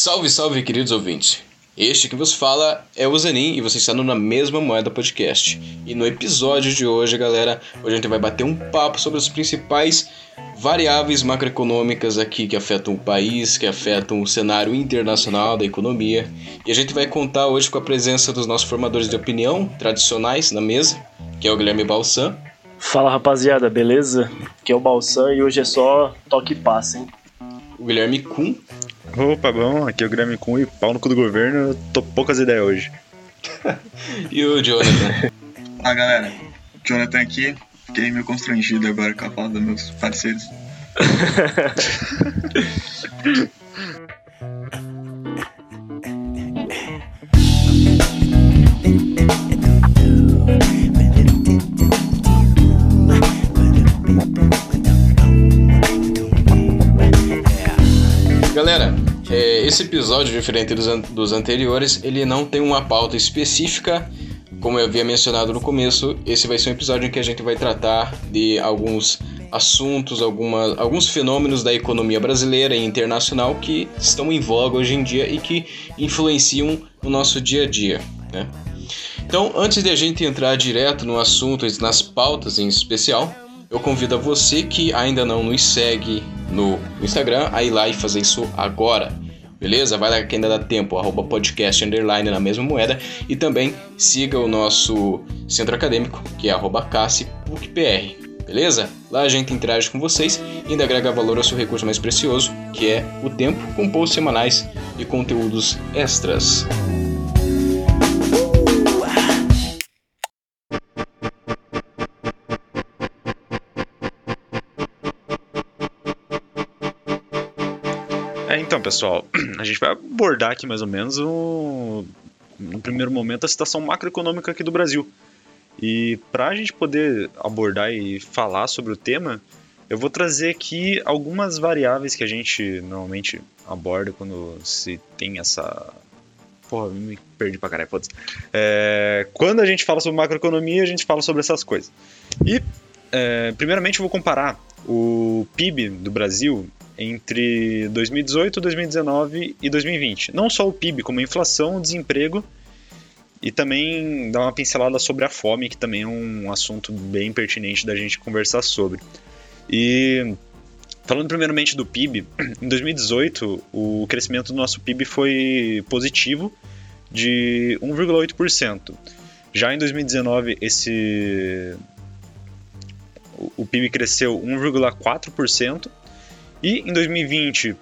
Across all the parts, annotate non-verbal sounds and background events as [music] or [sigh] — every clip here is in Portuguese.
Salve, salve, queridos ouvintes. Este que vos fala é o Zanin e você está no Na Mesma Moeda Podcast. E no episódio de hoje, galera, hoje a gente vai bater um papo sobre as principais variáveis macroeconômicas aqui que afetam o país, que afetam o cenário internacional da economia. E a gente vai contar hoje com a presença dos nossos formadores de opinião tradicionais na mesa, que é o Guilherme Balsan. Fala rapaziada, beleza? Aqui é o Balsan e hoje é só toque e passe, hein? O Guilherme Kuhn. Opa, bom, aqui é o Guilherme Kuhn e pau no cu do governo, eu tô poucas ideias hoje. [laughs] e o Jonathan. [laughs] ah, galera, Jonathan aqui, Fiquei meio constrangido agora com a fala dos meus parceiros. [laughs] esse episódio, diferente dos, an dos anteriores, ele não tem uma pauta específica como eu havia mencionado no começo, esse vai ser um episódio em que a gente vai tratar de alguns assuntos, alguma, alguns fenômenos da economia brasileira e internacional que estão em voga hoje em dia e que influenciam o nosso dia a dia. Né? Então, antes de a gente entrar direto no assunto, nas pautas em especial, eu convido a você que ainda não nos segue no Instagram a ir lá e fazer isso agora. Beleza? Vai lá que ainda dá tempo, arroba podcast underline na mesma moeda. E também siga o nosso centro acadêmico, que é arroba Beleza? Lá a gente interage com vocês e ainda agrega valor ao seu recurso mais precioso, que é o tempo, com posts semanais e conteúdos extras. Pessoal, [clears throat] a gente vai abordar aqui mais ou menos no primeiro momento a situação macroeconômica aqui do Brasil. E para a gente poder abordar e falar sobre o tema, eu vou trazer aqui algumas variáveis que a gente normalmente aborda quando se tem essa. Porra, me perdi pra caralho, foda-se. É... Quando a gente fala sobre macroeconomia, a gente fala sobre essas coisas. E, é... primeiramente, eu vou comparar o PIB do Brasil entre 2018, 2019 e 2020. Não só o PIB, como a inflação, o desemprego e também dar uma pincelada sobre a fome, que também é um assunto bem pertinente da gente conversar sobre. E falando primeiramente do PIB, em 2018 o crescimento do nosso PIB foi positivo de 1,8%. Já em 2019 esse o PIB cresceu 1,4% e em 2020,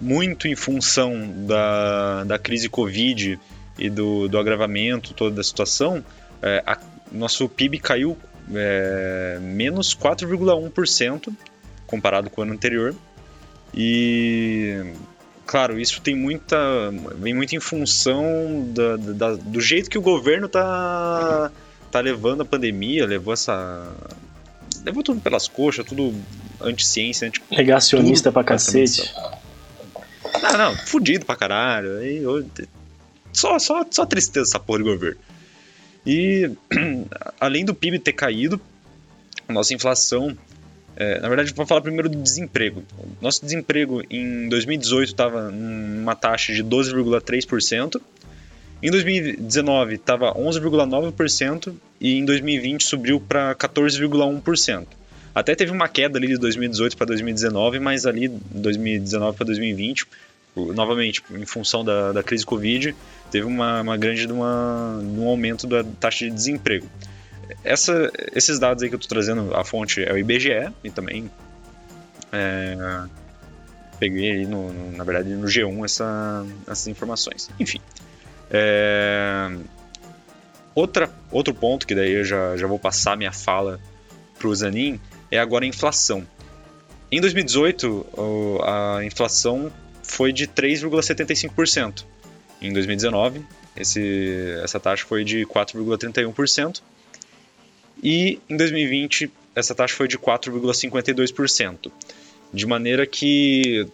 muito em função da, da crise Covid e do, do agravamento toda da situação, é, a, nosso PIB caiu é, menos 4,1% comparado com o ano anterior. E claro, isso tem muita. vem muito em função da, da, do jeito que o governo tá, tá levando a pandemia, levou essa. levou tudo pelas coxas, tudo anti-ciência, anti Negacionista pra cacete. Não, não, fudido pra caralho. Eu, só, só, só tristeza essa porra de governo. E [clears throat] além do PIB ter caído, nossa inflação. É, na verdade, vamos falar primeiro do desemprego. Nosso desemprego em 2018 estava numa taxa de 12,3%. Em 2019 estava 11,9% e em 2020 subiu para 14,1%. Até teve uma queda ali de 2018 para 2019, mas ali 2019 para 2020, novamente, em função da, da crise Covid, teve uma, uma grande uma, um aumento da taxa de desemprego. Essa, esses dados aí que eu estou trazendo, a fonte é o IBGE e também é, peguei aí, no, na verdade, no G1 essa, essas informações. Enfim. É, outra, outro ponto que daí eu já, já vou passar minha fala para o Zanin é agora a inflação. Em 2018, a inflação foi de 3,75%. Em 2019, esse, essa taxa foi de 4,31%. E em 2020, essa taxa foi de 4,52%. De maneira que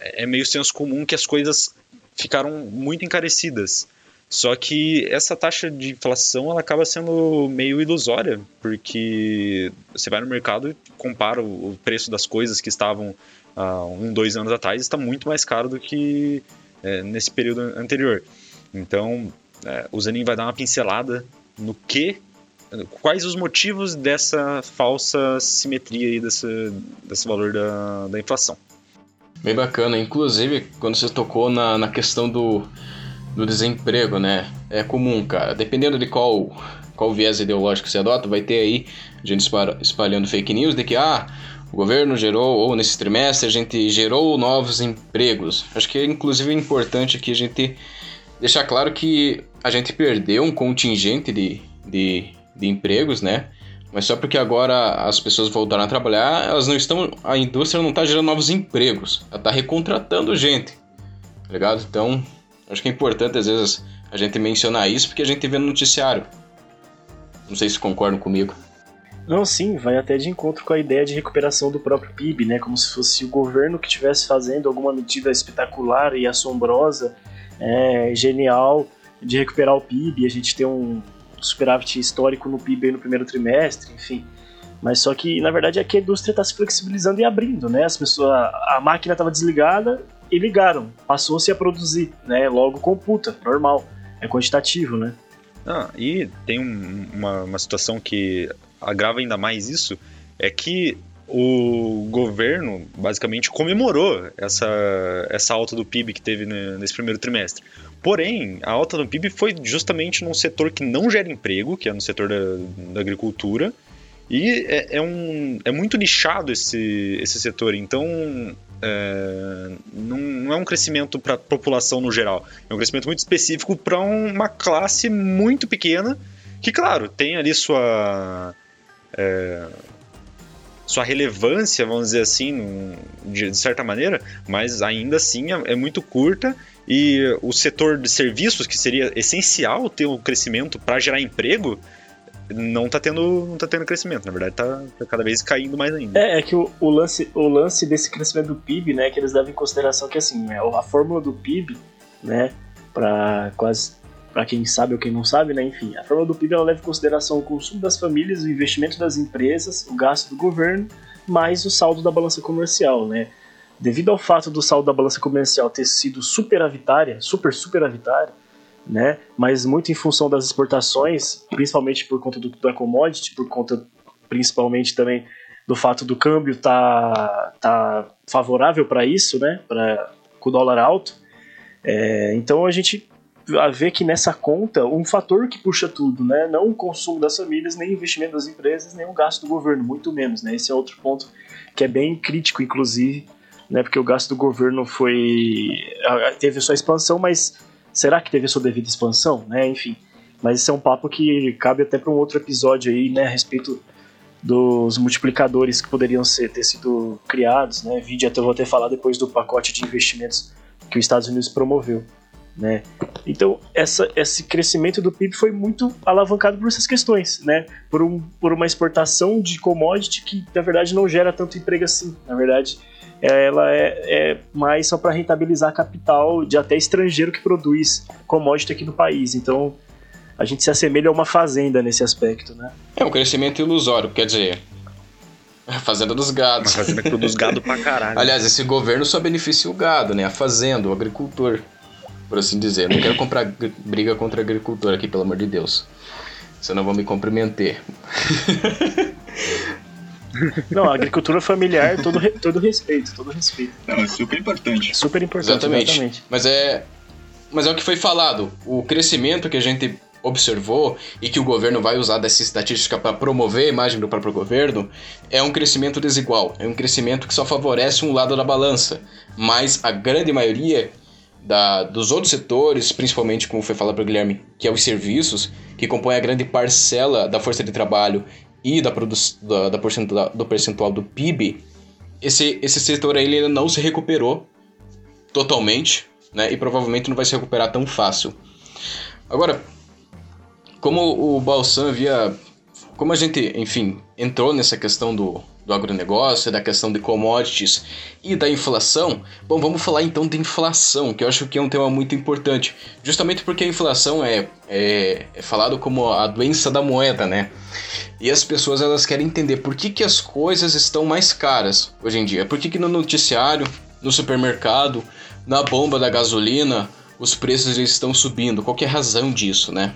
é meio senso comum que as coisas ficaram muito encarecidas. Só que essa taxa de inflação ela acaba sendo meio ilusória, porque você vai no mercado e compara o preço das coisas que estavam há um, dois anos atrás, está muito mais caro do que é, nesse período anterior. Então, é, o Zanin vai dar uma pincelada no que, quais os motivos dessa falsa simetria aí, desse, desse valor da, da inflação. Bem bacana, inclusive quando você tocou na, na questão do, do desemprego, né? É comum, cara. Dependendo de qual, qual viés ideológico você adota, vai ter aí gente espalhando fake news de que, ah, o governo gerou, ou nesse trimestre, a gente gerou novos empregos. Acho que é inclusive importante aqui a gente deixar claro que a gente perdeu um contingente de, de, de empregos, né? Mas só porque agora as pessoas voltaram a trabalhar, elas não estão. A indústria não está gerando novos empregos. Ela está recontratando gente. Tá ligado? Então, Acho que é importante, às vezes, a gente mencionar isso porque a gente vê no noticiário. Não sei se concordam comigo. Não, sim, vai até de encontro com a ideia de recuperação do próprio PIB, né? Como se fosse o governo que estivesse fazendo alguma medida espetacular e assombrosa, é, genial, de recuperar o PIB. A gente tem um superávit histórico no PIB no primeiro trimestre, enfim. Mas só que, na verdade, é que a indústria está se flexibilizando e abrindo, né? As pessoas, a máquina estava desligada, e ligaram. Passou-se a produzir, né? Logo computa, normal. É quantitativo, né? Ah, e tem um, uma, uma situação que agrava ainda mais isso, é que o governo basicamente comemorou essa, essa alta do PIB que teve nesse primeiro trimestre. Porém, a alta do PIB foi justamente num setor que não gera emprego, que é no setor da, da agricultura, e é, é, um, é muito nichado esse, esse setor, então é, não, não, é um crescimento para a população no geral, é um crescimento muito específico para uma classe muito pequena que, claro, tem ali sua é, sua relevância, vamos dizer assim, de, de, certa maneira, mas ainda assim é, é muito curta e o setor de serviços, que seria essencial ter um crescimento para gerar emprego, não tá tendo, não tá tendo crescimento, na verdade tá, tá cada vez caindo mais ainda. É, é que o, o, lance, o lance desse crescimento do PIB, né, que eles levam em consideração que assim, é, a fórmula do PIB, né, para quase para quem sabe ou quem não sabe, né, enfim, a fórmula do PIB ela leva em consideração o consumo das famílias, o investimento das empresas, o gasto do governo, mais o saldo da balança comercial, né? Devido ao fato do saldo da balança comercial ter sido superavitária, super superavitária, né? Mas muito em função das exportações, principalmente por conta do, da commodity, por conta principalmente também do fato do câmbio tá, tá favorável para isso, né? Para com o dólar alto. É, então a gente vê que nessa conta um fator que puxa tudo, né? Não o consumo das famílias, nem o investimento das empresas, nem o gasto do governo, muito menos, né? Esse é outro ponto que é bem crítico, inclusive, né? Porque o gasto do governo foi teve sua expansão, mas será que teve sua devida expansão, né? Enfim, mas esse é um papo que cabe até para um outro episódio aí, né, a respeito dos multiplicadores que poderiam ser, ter sido criados, né? Vídeo até vou até falar depois do pacote de investimentos que os Estados Unidos promoveu, né? Então, essa, esse crescimento do PIB foi muito alavancado por essas questões, né? Por, um, por uma exportação de commodity que, na verdade, não gera tanto emprego assim. Na verdade, ela é, é mais só para rentabilizar capital de até estrangeiro que produz commodity aqui no país. Então a gente se assemelha a uma fazenda nesse aspecto, né? É um crescimento ilusório, quer dizer, [laughs] a fazenda dos gados. Uma fazenda que produz gado pra caralho. Aliás, esse governo só beneficia o gado, né? A fazenda, o agricultor, por assim dizer. Eu não quero comprar briga contra agricultor aqui, pelo amor de Deus. Senão vão me comprometer. [laughs] [laughs] Não, a agricultura familiar, todo, todo respeito, todo respeito. Não, é super importante. Super importante, exatamente. exatamente. Mas é, mas é o que foi falado. O crescimento que a gente observou e que o governo vai usar dessa estatística para promover a imagem do próprio governo é um crescimento desigual. É um crescimento que só favorece um lado da balança. Mas a grande maioria da, dos outros setores, principalmente como foi falado para o Guilherme, que é os serviços, que compõem a grande parcela da força de trabalho e da, da, da percentual, do percentual do PIB, esse, esse setor aí ele não se recuperou totalmente, né? E provavelmente não vai se recuperar tão fácil. Agora, como o Balsan havia... Como a gente, enfim, entrou nessa questão do, do agronegócio, da questão de commodities e da inflação, bom, vamos falar então de inflação, que eu acho que é um tema muito importante, justamente porque a inflação é, é, é falado como a doença da moeda, né? E as pessoas elas querem entender por que, que as coisas estão mais caras hoje em dia, por que, que no noticiário, no supermercado, na bomba da gasolina, os preços estão subindo, qual é a razão disso, né?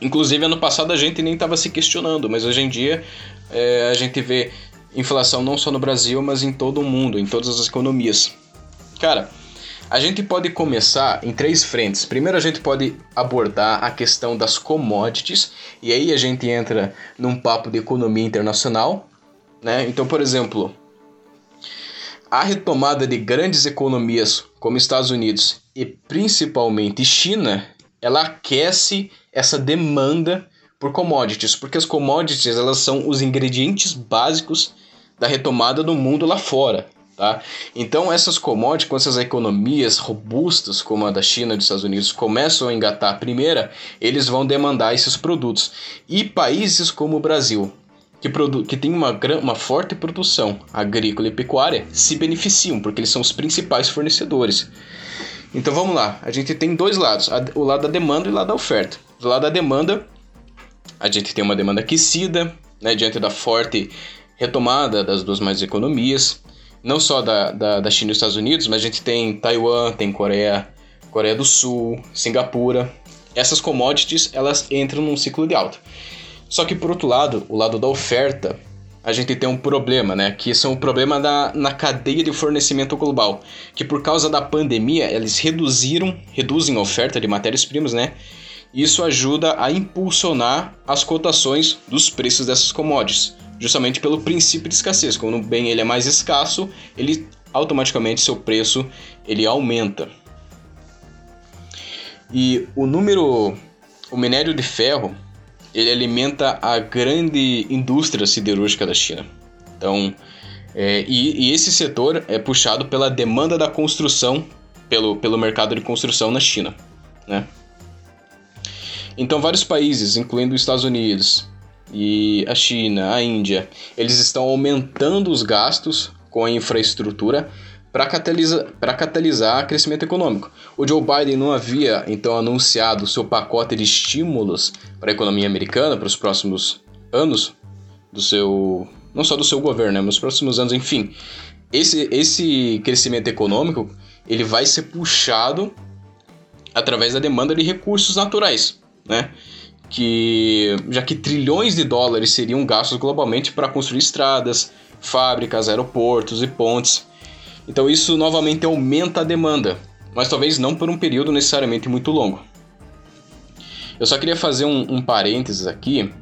Inclusive, ano passado a gente nem estava se questionando, mas hoje em dia é, a gente vê inflação não só no Brasil, mas em todo o mundo, em todas as economias. Cara, a gente pode começar em três frentes. Primeiro, a gente pode abordar a questão das commodities, e aí a gente entra num papo de economia internacional. Né? Então, por exemplo, a retomada de grandes economias como Estados Unidos e principalmente China, ela aquece essa demanda por commodities, porque as commodities elas são os ingredientes básicos da retomada do mundo lá fora. Tá? Então essas commodities, quando essas economias robustas como a da China e dos Estados Unidos começam a engatar a primeira, eles vão demandar esses produtos. E países como o Brasil, que, que tem uma, uma forte produção agrícola e pecuária, se beneficiam, porque eles são os principais fornecedores. Então vamos lá, a gente tem dois lados, o lado da demanda e o lado da oferta. Do lado da demanda, a gente tem uma demanda aquecida, né, diante da forte retomada das duas mais economias, não só da, da, da China e dos Estados Unidos, mas a gente tem Taiwan, tem Coreia, Coreia do Sul, Singapura. Essas commodities elas entram num ciclo de alta. Só que por outro lado, o lado da oferta, a gente tem um problema, né? Que são o problema da, na cadeia de fornecimento global. Que por causa da pandemia, eles reduziram, reduzem a oferta de matérias-primas, né? Isso ajuda a impulsionar as cotações dos preços dessas commodities, justamente pelo princípio de escassez. Quando o bem ele é mais escasso, ele automaticamente seu preço ele aumenta. E o número, o minério de ferro, ele alimenta a grande indústria siderúrgica da China. Então, é, e, e, esse setor é puxado pela demanda da construção, pelo, pelo mercado de construção na China, né? Então, vários países, incluindo os Estados Unidos e a China, a Índia, eles estão aumentando os gastos com a infraestrutura para catalisar, catalisar crescimento econômico. O Joe Biden não havia então anunciado seu pacote de estímulos para a economia americana para os próximos anos do seu não só do seu governo, né, mas nos próximos anos, enfim. Esse, esse crescimento econômico ele vai ser puxado através da demanda de recursos naturais né? Que já que trilhões de dólares seriam gastos globalmente para construir estradas, fábricas, aeroportos e pontes. Então isso novamente aumenta a demanda, mas talvez não por um período necessariamente muito longo. Eu só queria fazer um, um parênteses aqui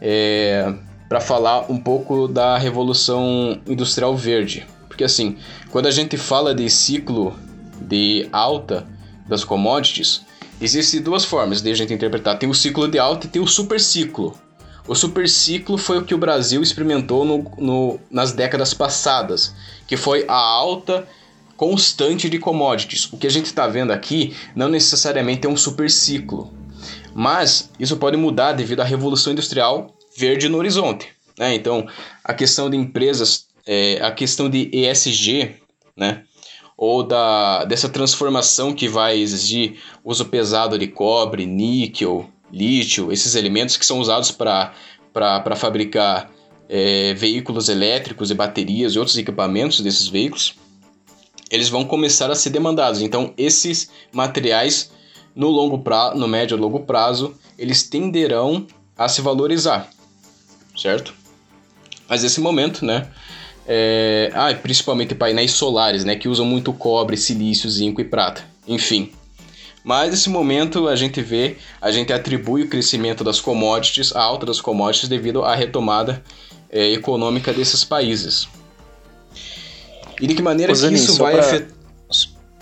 é, para falar um pouco da Revolução Industrial Verde. Porque assim, quando a gente fala de ciclo de alta das commodities, Existem duas formas de a gente interpretar. Tem o ciclo de alta e tem o super ciclo. O super ciclo foi o que o Brasil experimentou no, no, nas décadas passadas, que foi a alta constante de commodities. O que a gente está vendo aqui não necessariamente é um super ciclo, mas isso pode mudar devido à revolução industrial verde no horizonte. Né? Então, a questão de empresas, é, a questão de ESG, né? Ou da, dessa transformação que vai exigir uso pesado de cobre, níquel, lítio, esses elementos que são usados para fabricar é, veículos elétricos e baterias e outros equipamentos desses veículos, eles vão começar a ser demandados. Então, esses materiais, no longo prazo, no médio e longo prazo, eles tenderão a se valorizar, certo? Mas nesse momento, né, é, ah, principalmente painéis solares, né, que usam muito cobre, silício, zinco e prata. Enfim. Mas nesse momento a gente vê, a gente atribui o crescimento das commodities, a alta das commodities devido à retomada é, econômica desses países. E de que maneira que isso vai pra... afetar.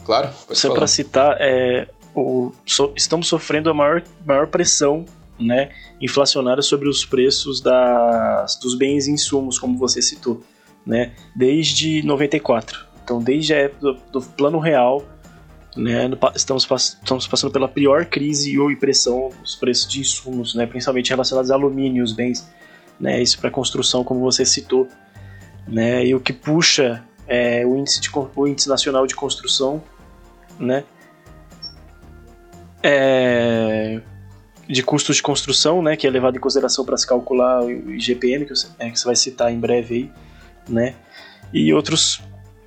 Claro, Só para citar, é, o, so, estamos sofrendo a maior, maior pressão né, inflacionária sobre os preços das, dos bens e insumos, como você citou né, desde 94. Então, desde a época do, do Plano Real, né, estamos, estamos passando pela pior crise ou pressão dos preços de insumos, né, principalmente relacionados a alumínio, os bens né? Isso para construção, como você citou, né? E o que puxa é o índice, de, o índice nacional de construção, né? É, de custos de construção, né? Que é levado em consideração para se calcular o IGPM, que é, que você vai citar em breve aí, né? E outros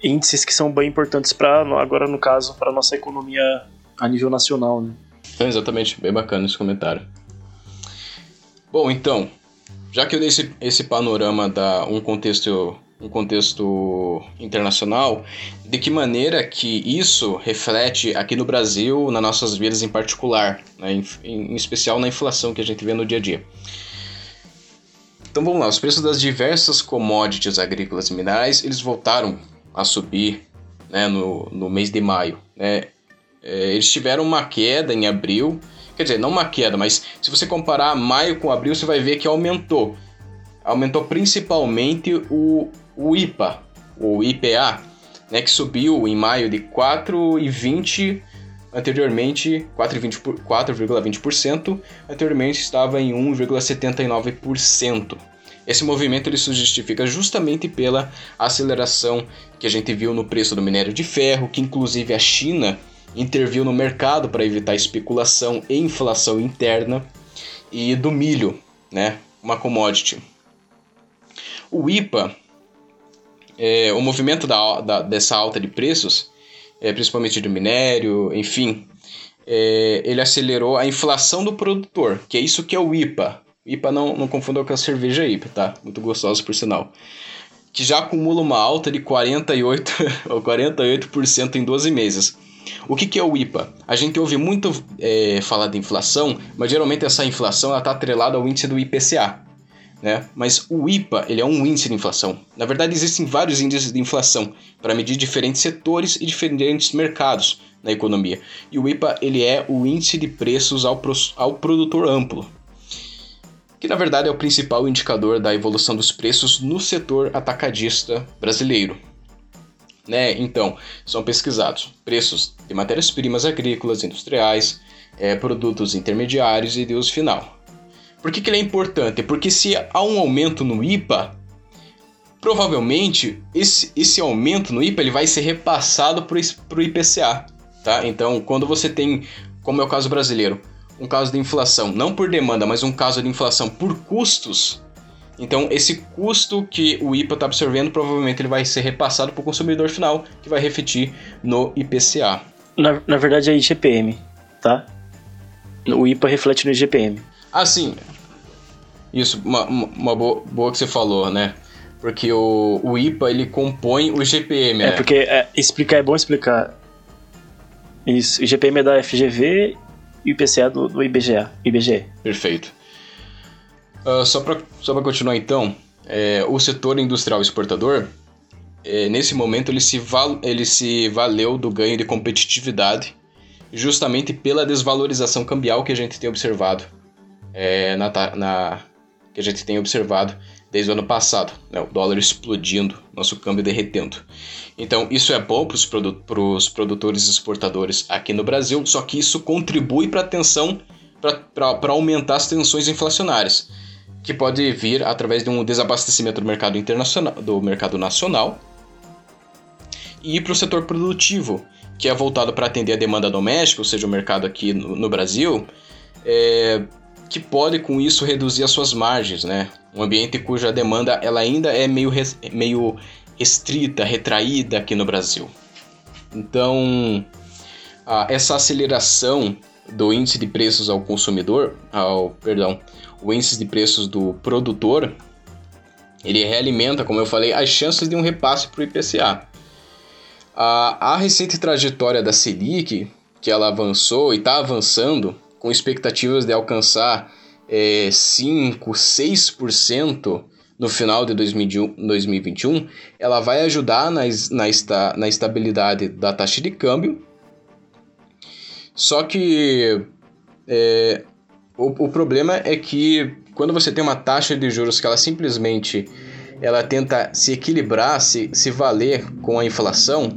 índices que são bem importantes para agora no caso para nossa economia a nível nacional, né? É, exatamente, bem bacana esse comentário. Bom, então, já que eu dei esse, esse panorama da um contexto um contexto internacional, de que maneira que isso reflete aqui no Brasil, nas nossas vidas em particular, né, em, em, especial na inflação que a gente vê no dia a dia. Então vamos lá, os preços das diversas commodities agrícolas e minerais, eles voltaram a subir né, no, no mês de maio. Né? É, eles tiveram uma queda em abril, quer dizer, não uma queda, mas se você comparar maio com abril, você vai ver que aumentou. Aumentou principalmente o, o IPA, o IPA, né, que subiu em maio de 4,20 anteriormente 4,20%, anteriormente estava em 1,79%. Esse movimento ele se justifica justamente pela aceleração que a gente viu no preço do minério de ferro, que inclusive a China interviu no mercado para evitar especulação e inflação interna, e do milho, né, uma commodity. O IPA, é, o movimento da, da, dessa alta de preços, é, principalmente do minério, enfim, é, ele acelerou a inflação do produtor, que é isso que é o IPA, IPA não, não confunda com a cerveja IPA, tá? Muito gostosa por sinal. Que já acumula uma alta de 48 [laughs] ou 48% em 12 meses. O que, que é o IPA? A gente ouve muito é, falar de inflação, mas geralmente essa inflação está atrelada ao índice do IPCA. Né? Mas o IPA ele é um índice de inflação. Na verdade, existem vários índices de inflação para medir diferentes setores e diferentes mercados na economia. E o IPA ele é o índice de preços ao, pro, ao produtor amplo que na verdade é o principal indicador da evolução dos preços no setor atacadista brasileiro. Né? Então, são pesquisados preços de matérias-primas agrícolas, industriais, é, produtos intermediários e de uso final. Por que, que ele é importante? Porque se há um aumento no IPA, provavelmente esse, esse aumento no IPA ele vai ser repassado para o IPCA. Tá? Então, quando você tem, como é o caso brasileiro, um caso de inflação, não por demanda, mas um caso de inflação por custos, então esse custo que o IPA está absorvendo provavelmente ele vai ser repassado para o consumidor final, que vai refletir no IPCA. Na, na verdade é IGPM, tá? O IPA reflete no IGPM. Ah, sim. Isso, uma, uma boa, boa que você falou, né? Porque o, o IPA ele compõe o IGPM. É, né? porque é, explicar é bom explicar. Isso, o IGPM é da FGV e o IPCA do, do IBGE, IBGE. Perfeito. Uh, só para só continuar então, é, o setor industrial exportador, é, nesse momento ele se, val, ele se valeu do ganho de competitividade justamente pela desvalorização cambial que a gente tem observado é, na, na, que a gente tem observado desde o ano passado, né? o dólar explodindo, nosso câmbio derretendo. Então, isso é bom para os produ produtores exportadores aqui no Brasil, só que isso contribui para a tensão, para aumentar as tensões inflacionárias, que pode vir através de um desabastecimento do mercado internacional, do mercado nacional, e para o setor produtivo, que é voltado para atender a demanda doméstica, ou seja, o mercado aqui no, no Brasil, é, que pode com isso reduzir as suas margens, né? Um ambiente cuja demanda ela ainda é meio, res, meio restrita, retraída aqui no Brasil. Então, essa aceleração do índice de preços ao consumidor, ao, perdão, o índice de preços do produtor, ele realimenta, como eu falei, as chances de um repasse para o IPCA. A, a recente trajetória da Selic, que ela avançou e está avançando, com expectativas de alcançar é, 5, 6% no final de 2021, ela vai ajudar na, na, esta, na estabilidade da taxa de câmbio. Só que é, o, o problema é que quando você tem uma taxa de juros que ela simplesmente ela tenta se equilibrar, se, se valer com a inflação,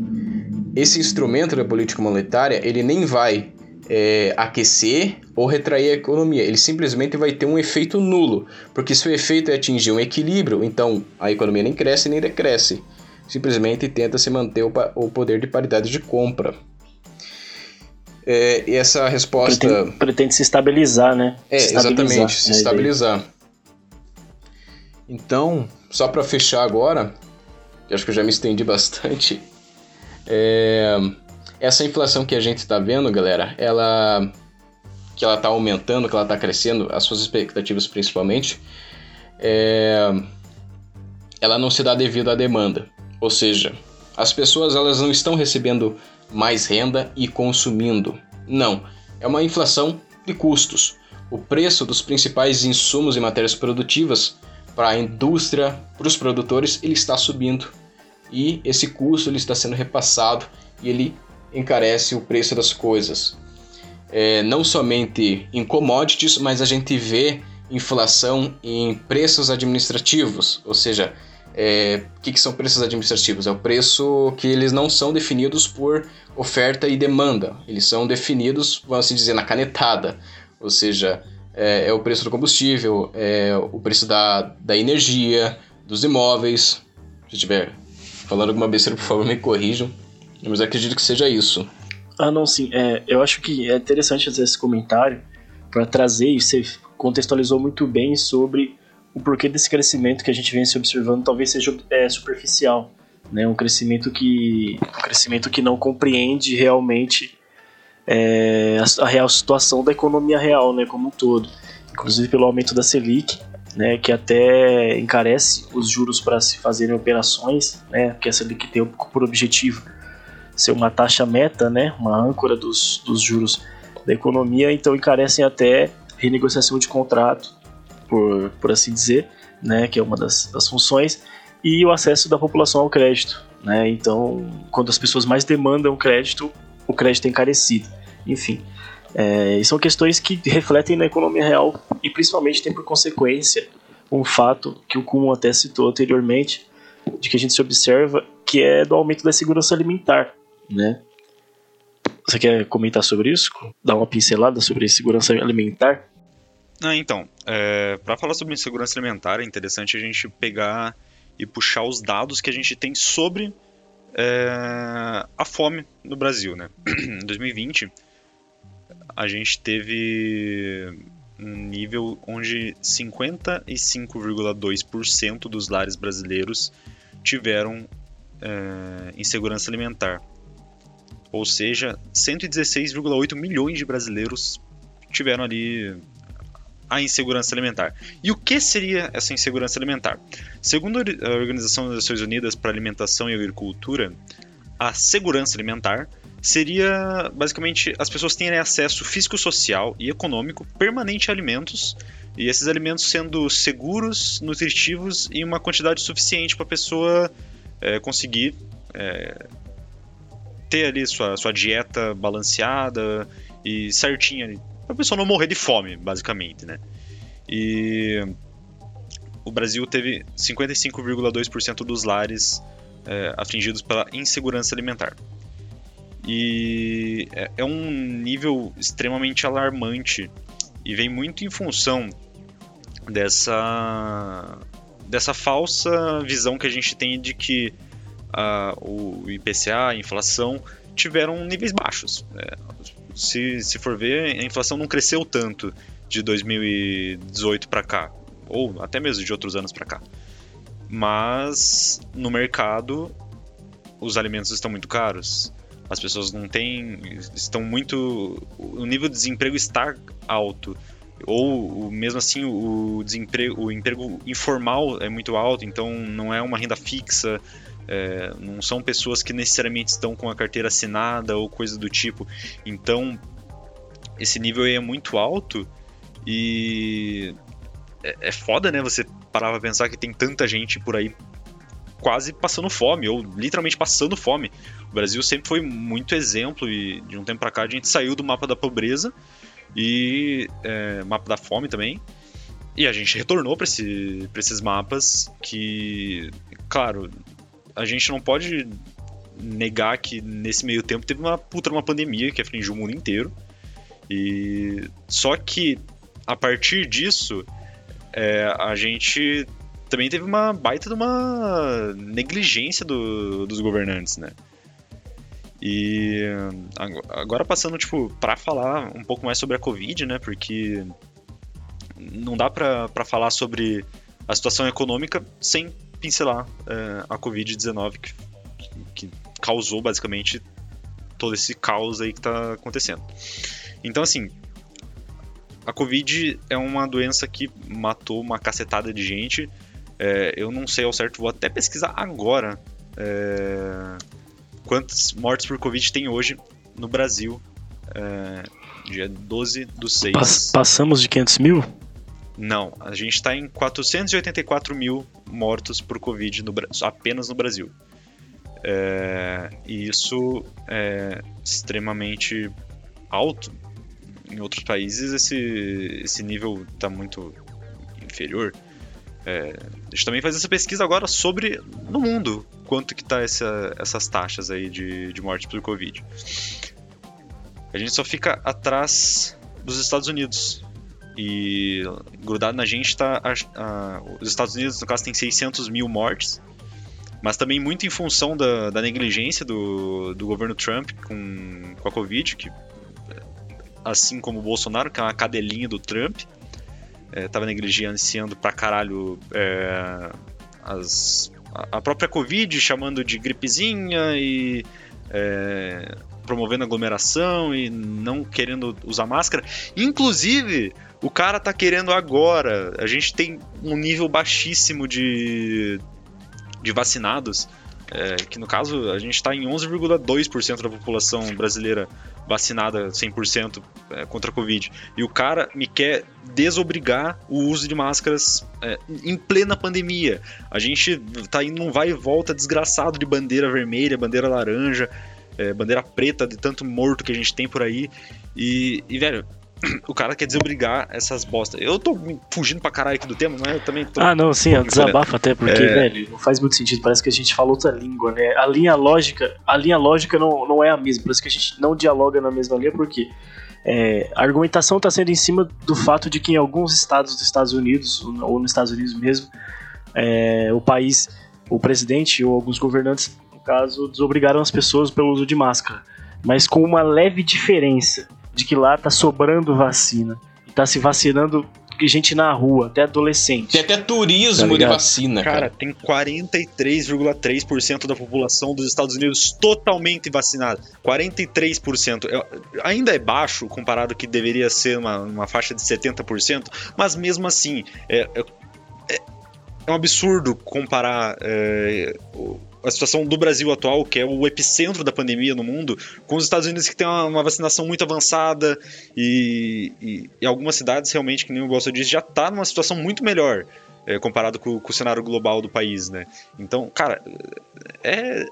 esse instrumento da política monetária ele nem vai é, aquecer ou retrair a economia. Ele simplesmente vai ter um efeito nulo, porque se o efeito é atingir um equilíbrio, então a economia nem cresce nem decresce. Simplesmente tenta se manter o poder de paridade de compra. É, e essa resposta. Pretende, pretende, se estabilizar, né? É, exatamente, se estabilizar. Então, só para fechar agora, que acho que eu já me estendi bastante, é, essa inflação que a gente está vendo, galera, ela que ela está aumentando, que ela está crescendo, as suas expectativas principalmente, é, ela não se dá devido à demanda. Ou seja, as pessoas elas não estão recebendo mais renda e consumindo. Não, é uma inflação de custos. O preço dos principais insumos e matérias produtivas para a indústria, para os produtores, ele está subindo. E esse custo ele está sendo repassado e ele encarece o preço das coisas. É, não somente em commodities, mas a gente vê inflação em preços administrativos, ou seja, é, o que, que, são preços administrativos? É o preço que eles não são definidos por oferta e demanda, eles são definidos, vamos assim dizer, na canetada, ou seja, é, é o preço do combustível, é o preço da, da energia, dos imóveis. Se estiver falando alguma besteira, por favor, me corrijam, mas acredito que seja isso. Ah, não, sim. É, eu acho que é interessante fazer esse comentário para trazer, e você contextualizou muito bem sobre o porquê desse crescimento que a gente vem se observando talvez seja é, superficial, né? Um crescimento que um crescimento que não compreende realmente é, a, a, real situação da economia real, né, como um todo. Inclusive pelo aumento da Selic, né, que até encarece os juros para se fazerem operações, né, que a Selic tem por objetivo ser uma taxa meta, né, uma âncora dos, dos juros da economia, então encarecem até renegociação de contrato por, por assim dizer, né, que é uma das, das funções, e o acesso da população ao crédito. Né? Então, quando as pessoas mais demandam crédito, o crédito é encarecido. Enfim, é, são questões que refletem na economia real e principalmente tem por consequência um fato que o Kuhn até citou anteriormente, de que a gente se observa, que é do aumento da segurança alimentar. Né? Você quer comentar sobre isso? Dar uma pincelada sobre segurança alimentar? Ah, então, é, para falar sobre insegurança alimentar, é interessante a gente pegar e puxar os dados que a gente tem sobre é, a fome no Brasil. Né? em 2020, a gente teve um nível onde 55,2% dos lares brasileiros tiveram é, insegurança alimentar. Ou seja, 116,8 milhões de brasileiros tiveram ali a insegurança alimentar. E o que seria essa insegurança alimentar? Segundo a Organização das Nações Unidas para Alimentação e Agricultura, a segurança alimentar seria basicamente as pessoas terem acesso físico, social e econômico permanente a alimentos e esses alimentos sendo seguros, nutritivos e uma quantidade suficiente para a pessoa é, conseguir é, ter ali sua, sua dieta balanceada e certinha para a pessoa não morrer de fome, basicamente, né? E o Brasil teve 55,2% dos lares é, afligidos pela insegurança alimentar. E é, é um nível extremamente alarmante e vem muito em função dessa dessa falsa visão que a gente tem de que uh, o IPCA, a inflação, tiveram níveis baixos. É, se, se for ver, a inflação não cresceu tanto de 2018 para cá, ou até mesmo de outros anos para cá. Mas no mercado os alimentos estão muito caros. As pessoas não têm, estão muito, o nível de desemprego está alto ou mesmo assim o desemprego, o emprego informal é muito alto, então não é uma renda fixa, é, não são pessoas que necessariamente estão com a carteira assinada ou coisa do tipo. Então, esse nível aí é muito alto e é, é foda, né? Você parar pra pensar que tem tanta gente por aí quase passando fome, ou literalmente passando fome. O Brasil sempre foi muito exemplo e de um tempo para cá a gente saiu do mapa da pobreza e é, mapa da fome também. E a gente retornou para esse, esses mapas que, claro, a gente não pode negar que nesse meio tempo teve uma puta uma pandemia que afligiu o mundo inteiro. E só que a partir disso, é, a gente também teve uma baita de uma negligência do, dos governantes, né? E agora passando, tipo, para falar um pouco mais sobre a Covid, né? Porque não dá para falar sobre a situação econômica sem pincelar é, a Covid-19 que, que causou basicamente todo esse caos aí que está acontecendo. Então, assim, a Covid é uma doença que matou uma cacetada de gente. É, eu não sei ao certo, vou até pesquisar agora é, quantas mortes por Covid tem hoje no Brasil. É, dia 12 do 6. Pass passamos de 500 mil? Não, a gente está em 484 mil mortos por Covid no, apenas no Brasil. É, e isso é extremamente alto. Em outros países esse, esse nível está muito inferior. É, a gente também faz essa pesquisa agora sobre no mundo quanto que tá essa, essas taxas aí de, de morte por Covid. A gente só fica atrás dos Estados Unidos. E grudado na gente está os Estados Unidos, no caso, tem 600 mil mortes mas também muito em função da, da negligência do, do governo Trump com, com a Covid, que assim como o Bolsonaro, que é uma cadelinha do Trump, estava é, negligenciando pra caralho é, as, a própria Covid, chamando de gripezinha e é, promovendo aglomeração e não querendo usar máscara. Inclusive, o cara tá querendo agora. A gente tem um nível baixíssimo de de vacinados, é, que no caso a gente está em 11,2% da população brasileira vacinada 100% é, contra a Covid. E o cara me quer desobrigar o uso de máscaras é, em plena pandemia. A gente tá indo num vai e volta desgraçado de bandeira vermelha, bandeira laranja, é, bandeira preta, de tanto morto que a gente tem por aí. E, e velho, o cara quer desobrigar essas bostas. Eu tô fugindo pra caralho aqui do tema, mas eu também tô. Ah, não, sim, um desabafo até, porque, é... velho, não faz muito sentido. Parece que a gente fala outra língua, né? A linha lógica, a linha lógica não, não é a mesma. Parece que a gente não dialoga na mesma linha, porque é, a argumentação está sendo em cima do fato de que em alguns estados dos Estados Unidos, ou nos Estados Unidos mesmo, é, o país, o presidente ou alguns governantes, no caso, desobrigaram as pessoas pelo uso de máscara. Mas com uma leve diferença de que lá tá sobrando vacina. E tá se vacinando gente na rua, até adolescente. Tem até turismo tá de vacina, cara. Cara, tem 43,3% da população dos Estados Unidos totalmente vacinada. 43%. É, ainda é baixo comparado que deveria ser uma, uma faixa de 70%, mas mesmo assim, é, é, é um absurdo comparar é, a situação do Brasil atual, que é o epicentro da pandemia no mundo, com os Estados Unidos que tem uma, uma vacinação muito avançada e, e, e, algumas cidades realmente, que nem o Gosto disse, já está numa situação muito melhor é, comparado com, com, o cenário global do país, né? Então, cara, é...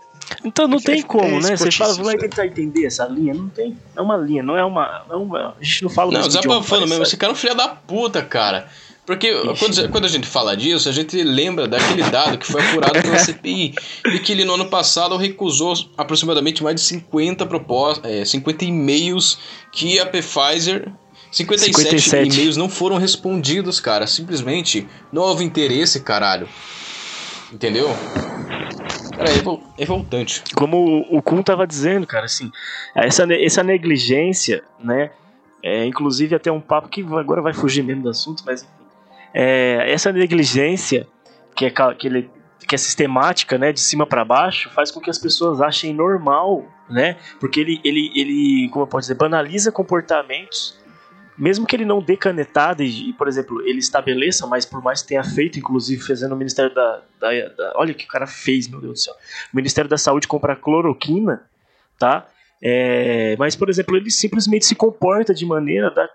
Então não tem é, como, é né? Você fala, vai tentar entender essa linha, não tem. É uma linha, não é uma... É uma a gente não fala... Não, desabafando mesmo, esse cara é um filho da puta, cara. Porque quando, quando, a gente fala disso, a gente lembra daquele dado que foi apurado pela [laughs] CPI, de que ele no ano passado recusou aproximadamente mais de 50 propostas, é, 50 e-mails que a Pfizer 57, 57 e-mails não foram respondidos, cara. Simplesmente não houve interesse, caralho. Entendeu? Cara, é, revoltante. Como o Kun tava dizendo, cara, assim, essa, essa negligência, né? É, inclusive até um papo que agora vai fugir mesmo do assunto, mas é, essa negligência que é, que, ele, que é sistemática, né, de cima para baixo, faz com que as pessoas achem normal, né, porque ele, ele, ele como eu posso dizer, banaliza comportamentos, mesmo que ele não dê canetada e, por exemplo, ele estabeleça, mas por mais que tenha feito, inclusive fazendo o Ministério da, da, da Olha que o cara fez, meu Deus do céu. O Ministério da Saúde compra cloroquina, tá? É, mas, por exemplo, ele simplesmente se comporta de maneira da,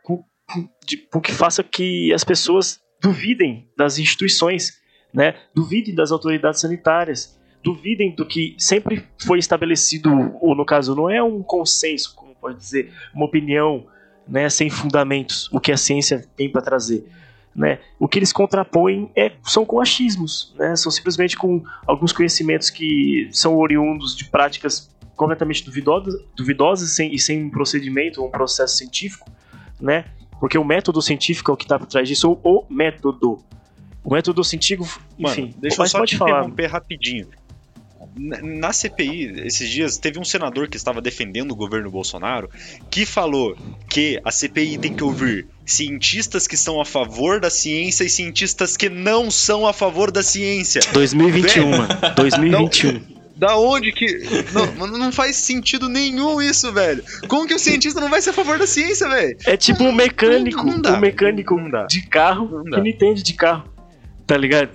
de, que faça que as pessoas duvidem das instituições, né? duvidem das autoridades sanitárias, duvidem do que sempre foi estabelecido, ou no caso, não é um consenso, como pode dizer, uma opinião né, sem fundamentos, o que a ciência tem para trazer. Né? O que eles contrapõem é, são com achismos, né? são simplesmente com alguns conhecimentos que são oriundos de práticas completamente duvidosas, duvidosas sem, e sem um procedimento ou um processo científico, né? Porque o método científico é o que está por trás disso, ou o método. O método científico, enfim, Mano, deixa eu mas só pode te falar. interromper rapidinho. Na- Na CPI, esses dias, teve um senador que estava defendendo o governo Bolsonaro que falou que a CPI tem que ouvir cientistas que são a favor da ciência e cientistas que não são a favor da ciência. 2021, mano. 2021. Da onde que. Não, [laughs] não faz sentido nenhum isso, velho. Como que o cientista não vai ser a favor da ciência, velho? É tipo um mecânico, Não dá, um mecânico não dá. de carro Não que não entende de carro, tá ligado?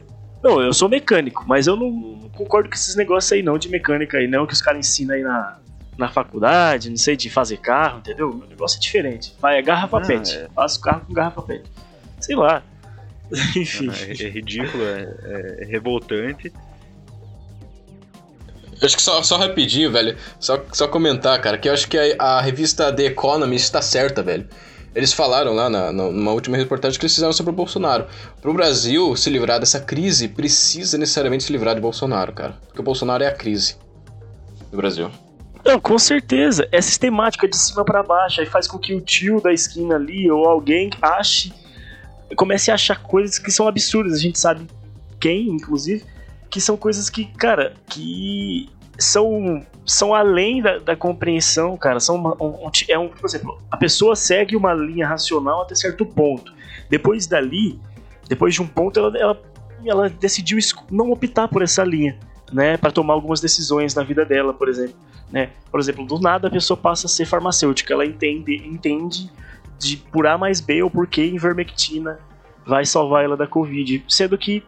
Não, eu sou mecânico, mas eu não, não concordo com esses negócios aí não, de mecânica aí não, que os caras ensinam aí na, na faculdade, não sei, de fazer carro, entendeu? O negócio é diferente. Vai, é garrafa Ah, pet. é. Faço carro com garrafa pet. Sei lá. [laughs] Enfim. É, é ridículo, é, é revoltante. Acho que só, só rapidinho, velho. Só, só comentar, cara, que eu acho que a, a revista The Economist está certa, velho. Eles falaram lá na, na- numa última reportagem que eles fizeram sobre o Bolsonaro. Para o Brasil se livrar dessa crise, precisa necessariamente se livrar de Bolsonaro, cara. Porque o Bolsonaro é a crise do Brasil. Não, com certeza. É sistemática de cima pra baixo. Aí faz com que o tio da esquina ali ou alguém ache. Comece a achar coisas que são absurdas. A gente sabe quem, inclusive, que são coisas que, cara, que são, são além da, da compreensão, cara. São uma- um, é um, por exemplo, a pessoa segue uma linha racional até certo ponto. Depois dali, depois de um ponto, ela, ela, ela decidiu não optar por essa linha, né, para tomar algumas decisões na vida dela, por exemplo né? Por exemplo, do nada a pessoa passa a ser farmacêutica, ela entende, entende de por A mais B ou por que ivermectina vai salvar ela da Covid, sendo que,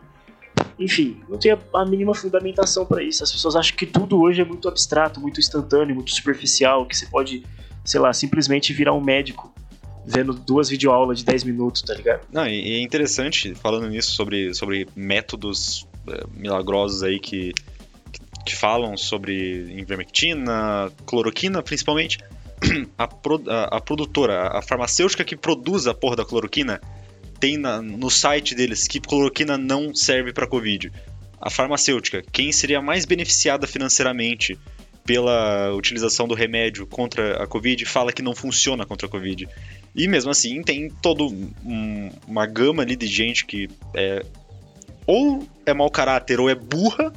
enfim, não tem a, a mínima fundamentação para isso. As pessoas acham que tudo hoje é muito abstrato, muito instantâneo, muito superficial, que você pode, sei lá, simplesmente virar um médico vendo duas videoaulas de 10 minutos, tá ligado? Não, e é interessante, falando nisso, sobre, sobre métodos eh, milagrosos aí que, que falam sobre ivermectina, cloroquina, principalmente. [clears throat] A, pro- a- a produtora, a farmacêutica que produz a porra da cloroquina, tem na- no site deles que cloroquina não serve para Covid. A farmacêutica, quem seria mais beneficiada financeiramente pela utilização do remédio contra a Covid, fala que não funciona contra a Covid. E mesmo assim, tem todo um- uma gama ali de gente que é ou é mau caráter ou é burra,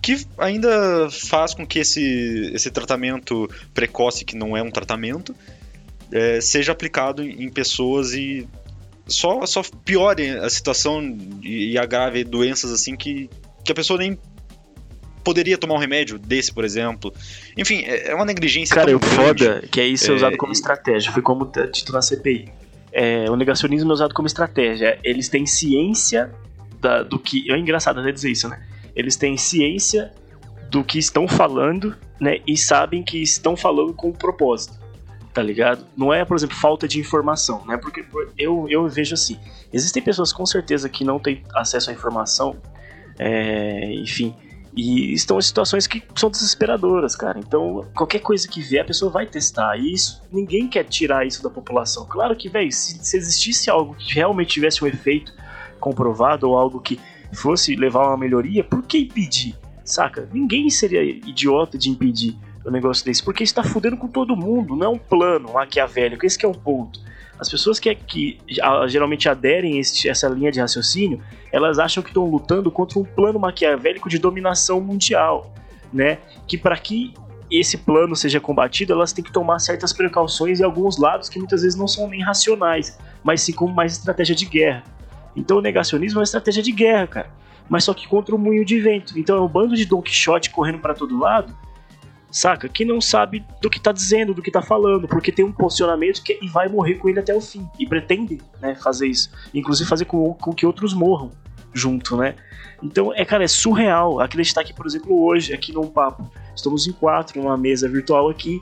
que ainda faz com que esse, esse tratamento precoce, que não é um tratamento, é, seja aplicado em pessoas e só, só piore a situação e, e agrave doenças assim que, que a pessoa nem poderia tomar um remédio desse, por exemplo. Enfim, é é uma negligência Cara, o foda que é isso é É, usado como estratégia, foi como dito na CPI. É, o negacionismo é usado como estratégia. Eles têm ciência da- do que. É engraçado até dizer isso, né? Eles têm ciência do que estão falando, né? E sabem que estão falando com um propósito. Tá ligado? Não é, por exemplo, falta de informação, né? Porque eu, eu vejo assim: existem pessoas com certeza que não têm acesso à informação, é, enfim, e estão em situações que são desesperadoras, cara. Então, qualquer coisa que vier, a pessoa vai testar. E isso, ninguém quer tirar isso da população. Claro que, velho, se, se existisse algo que realmente tivesse um efeito comprovado ou algo que fosse levar a uma melhoria, por que impedir? Saca? Ninguém seria idiota de impedir um negócio desse, porque está fudendo com todo mundo, não é um plano maquiavélico, esse que é o ponto. As pessoas que, que ah, geralmente aderem a este- essa linha de raciocínio, elas acham que estão lutando contra um plano maquiavélico de dominação mundial, né? Que para que esse plano seja combatido, elas têm que tomar certas precauções em alguns lados que muitas vezes não são nem racionais, mas sim como mais estratégia de guerra. Então o negacionismo é uma estratégia de guerra, cara. Mas só que contra o moinho de vento. Então é um bando de Don Quixote correndo para todo lado, saca? Que não sabe do que tá dizendo, do que tá falando, porque tem um posicionamento que, e vai morrer com ele até o fim. E pretende né, fazer isso. Inclusive fazer com, com que outros morram junto, né? Então, é, cara, é surreal acreditar que, por exemplo, hoje, aqui num papo, estamos em quatro, numa mesa virtual aqui.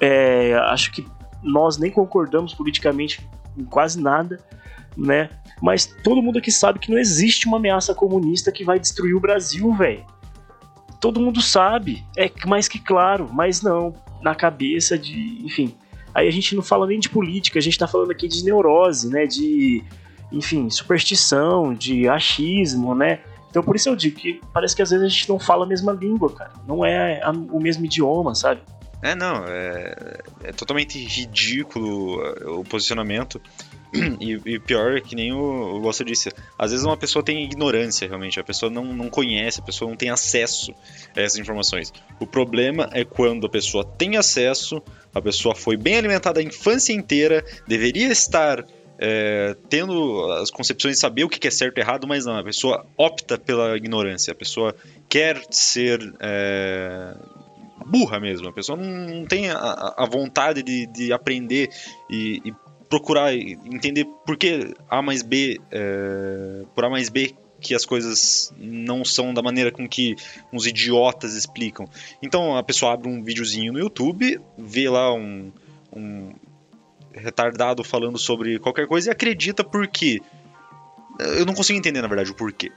é, acho que nós nem concordamos politicamente em quase nada, né? Mas todo mundo aqui sabe que não existe uma ameaça comunista que vai destruir o Brasil, velho. Todo mundo sabe, é mais que claro, mas não, na cabeça de, enfim. Aí a gente não fala nem de política, a gente tá falando aqui de neurose, né, de, enfim, superstição, de achismo, né? Então por isso eu digo que parece que às vezes a gente não fala a mesma língua, cara. Não é a- o mesmo idioma, sabe? É, não, é, é totalmente ridículo uh, o posicionamento. [clears throat] E, e pior, que nem o, o você disse, às vezes uma pessoa tem ignorância realmente, a pessoa não, não conhece, a pessoa não tem acesso a essas informações. O problema é quando a pessoa tem acesso, a pessoa foi bem alimentada a infância inteira, deveria estar é, tendo as concepções de saber o que é certo e errado, mas não, a pessoa opta pela ignorância, a pessoa quer ser é, burra mesmo, a pessoa não, tem a, a vontade de, de aprender e, e, procurar entender por que A mais B, é, por A mais B que as coisas não são da maneira com que uns idiotas explicam. Então a pessoa abre um videozinho no YouTube, vê lá um, um retardado falando sobre qualquer coisa e acredita porque. Eu não consigo entender, na verdade, o porquê.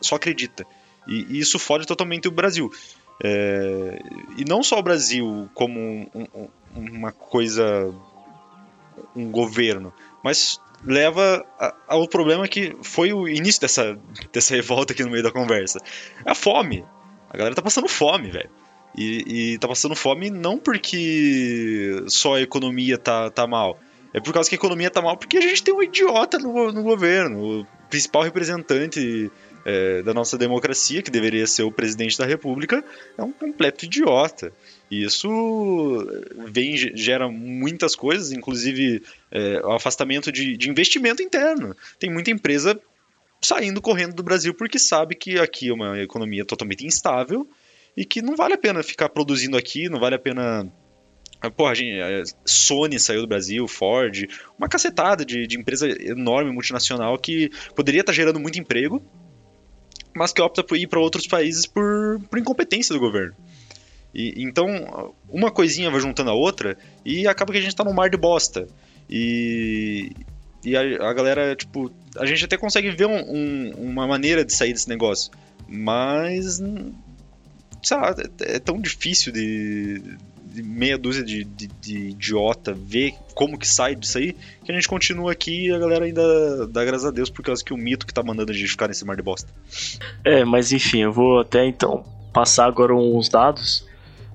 Só acredita. E, e isso fode totalmente o Brasil. É, e não só o Brasil como um, um, uma coisa. Um governo, mas leva ao problema que foi o início dessa, dessa revolta aqui no meio da conversa. A fome. A galera tá passando fome, velho. E, e tá passando fome não porque só a economia tá, tá mal. É por causa que a economia tá mal porque a gente tem um idiota no, no governo. Principal representante é, da nossa democracia, que deveria ser o presidente da república, é um completo idiota. E isso vem, gera muitas coisas, inclusive é, o afastamento de, de investimento interno. Tem muita empresa saindo correndo do Brasil porque sabe que aqui é uma economia totalmente instável e que não vale a pena ficar produzindo aqui, não vale a pena. Porra, a gente, a Sony saiu do Brasil, Ford, uma cacetada de, de empresa enorme, multinacional, que poderia estar gerando muito emprego, mas que opta por ir para outros países por, por incompetência do governo. E, então, uma coisinha vai juntando a outra e acaba que a gente está num mar de bosta. E, e a, a, galera, tipo, a gente até consegue ver um, um, uma maneira de sair desse negócio, mas lá, é, é tão difícil de meia dúzia de, de, de, idiota ver como que sai disso aí, que a gente continua aqui e a galera ainda dá graças a Deus por causa que o mito que tá mandando a gente ficar nesse mar de bosta. É, mas enfim, eu vou até então passar agora uns dados,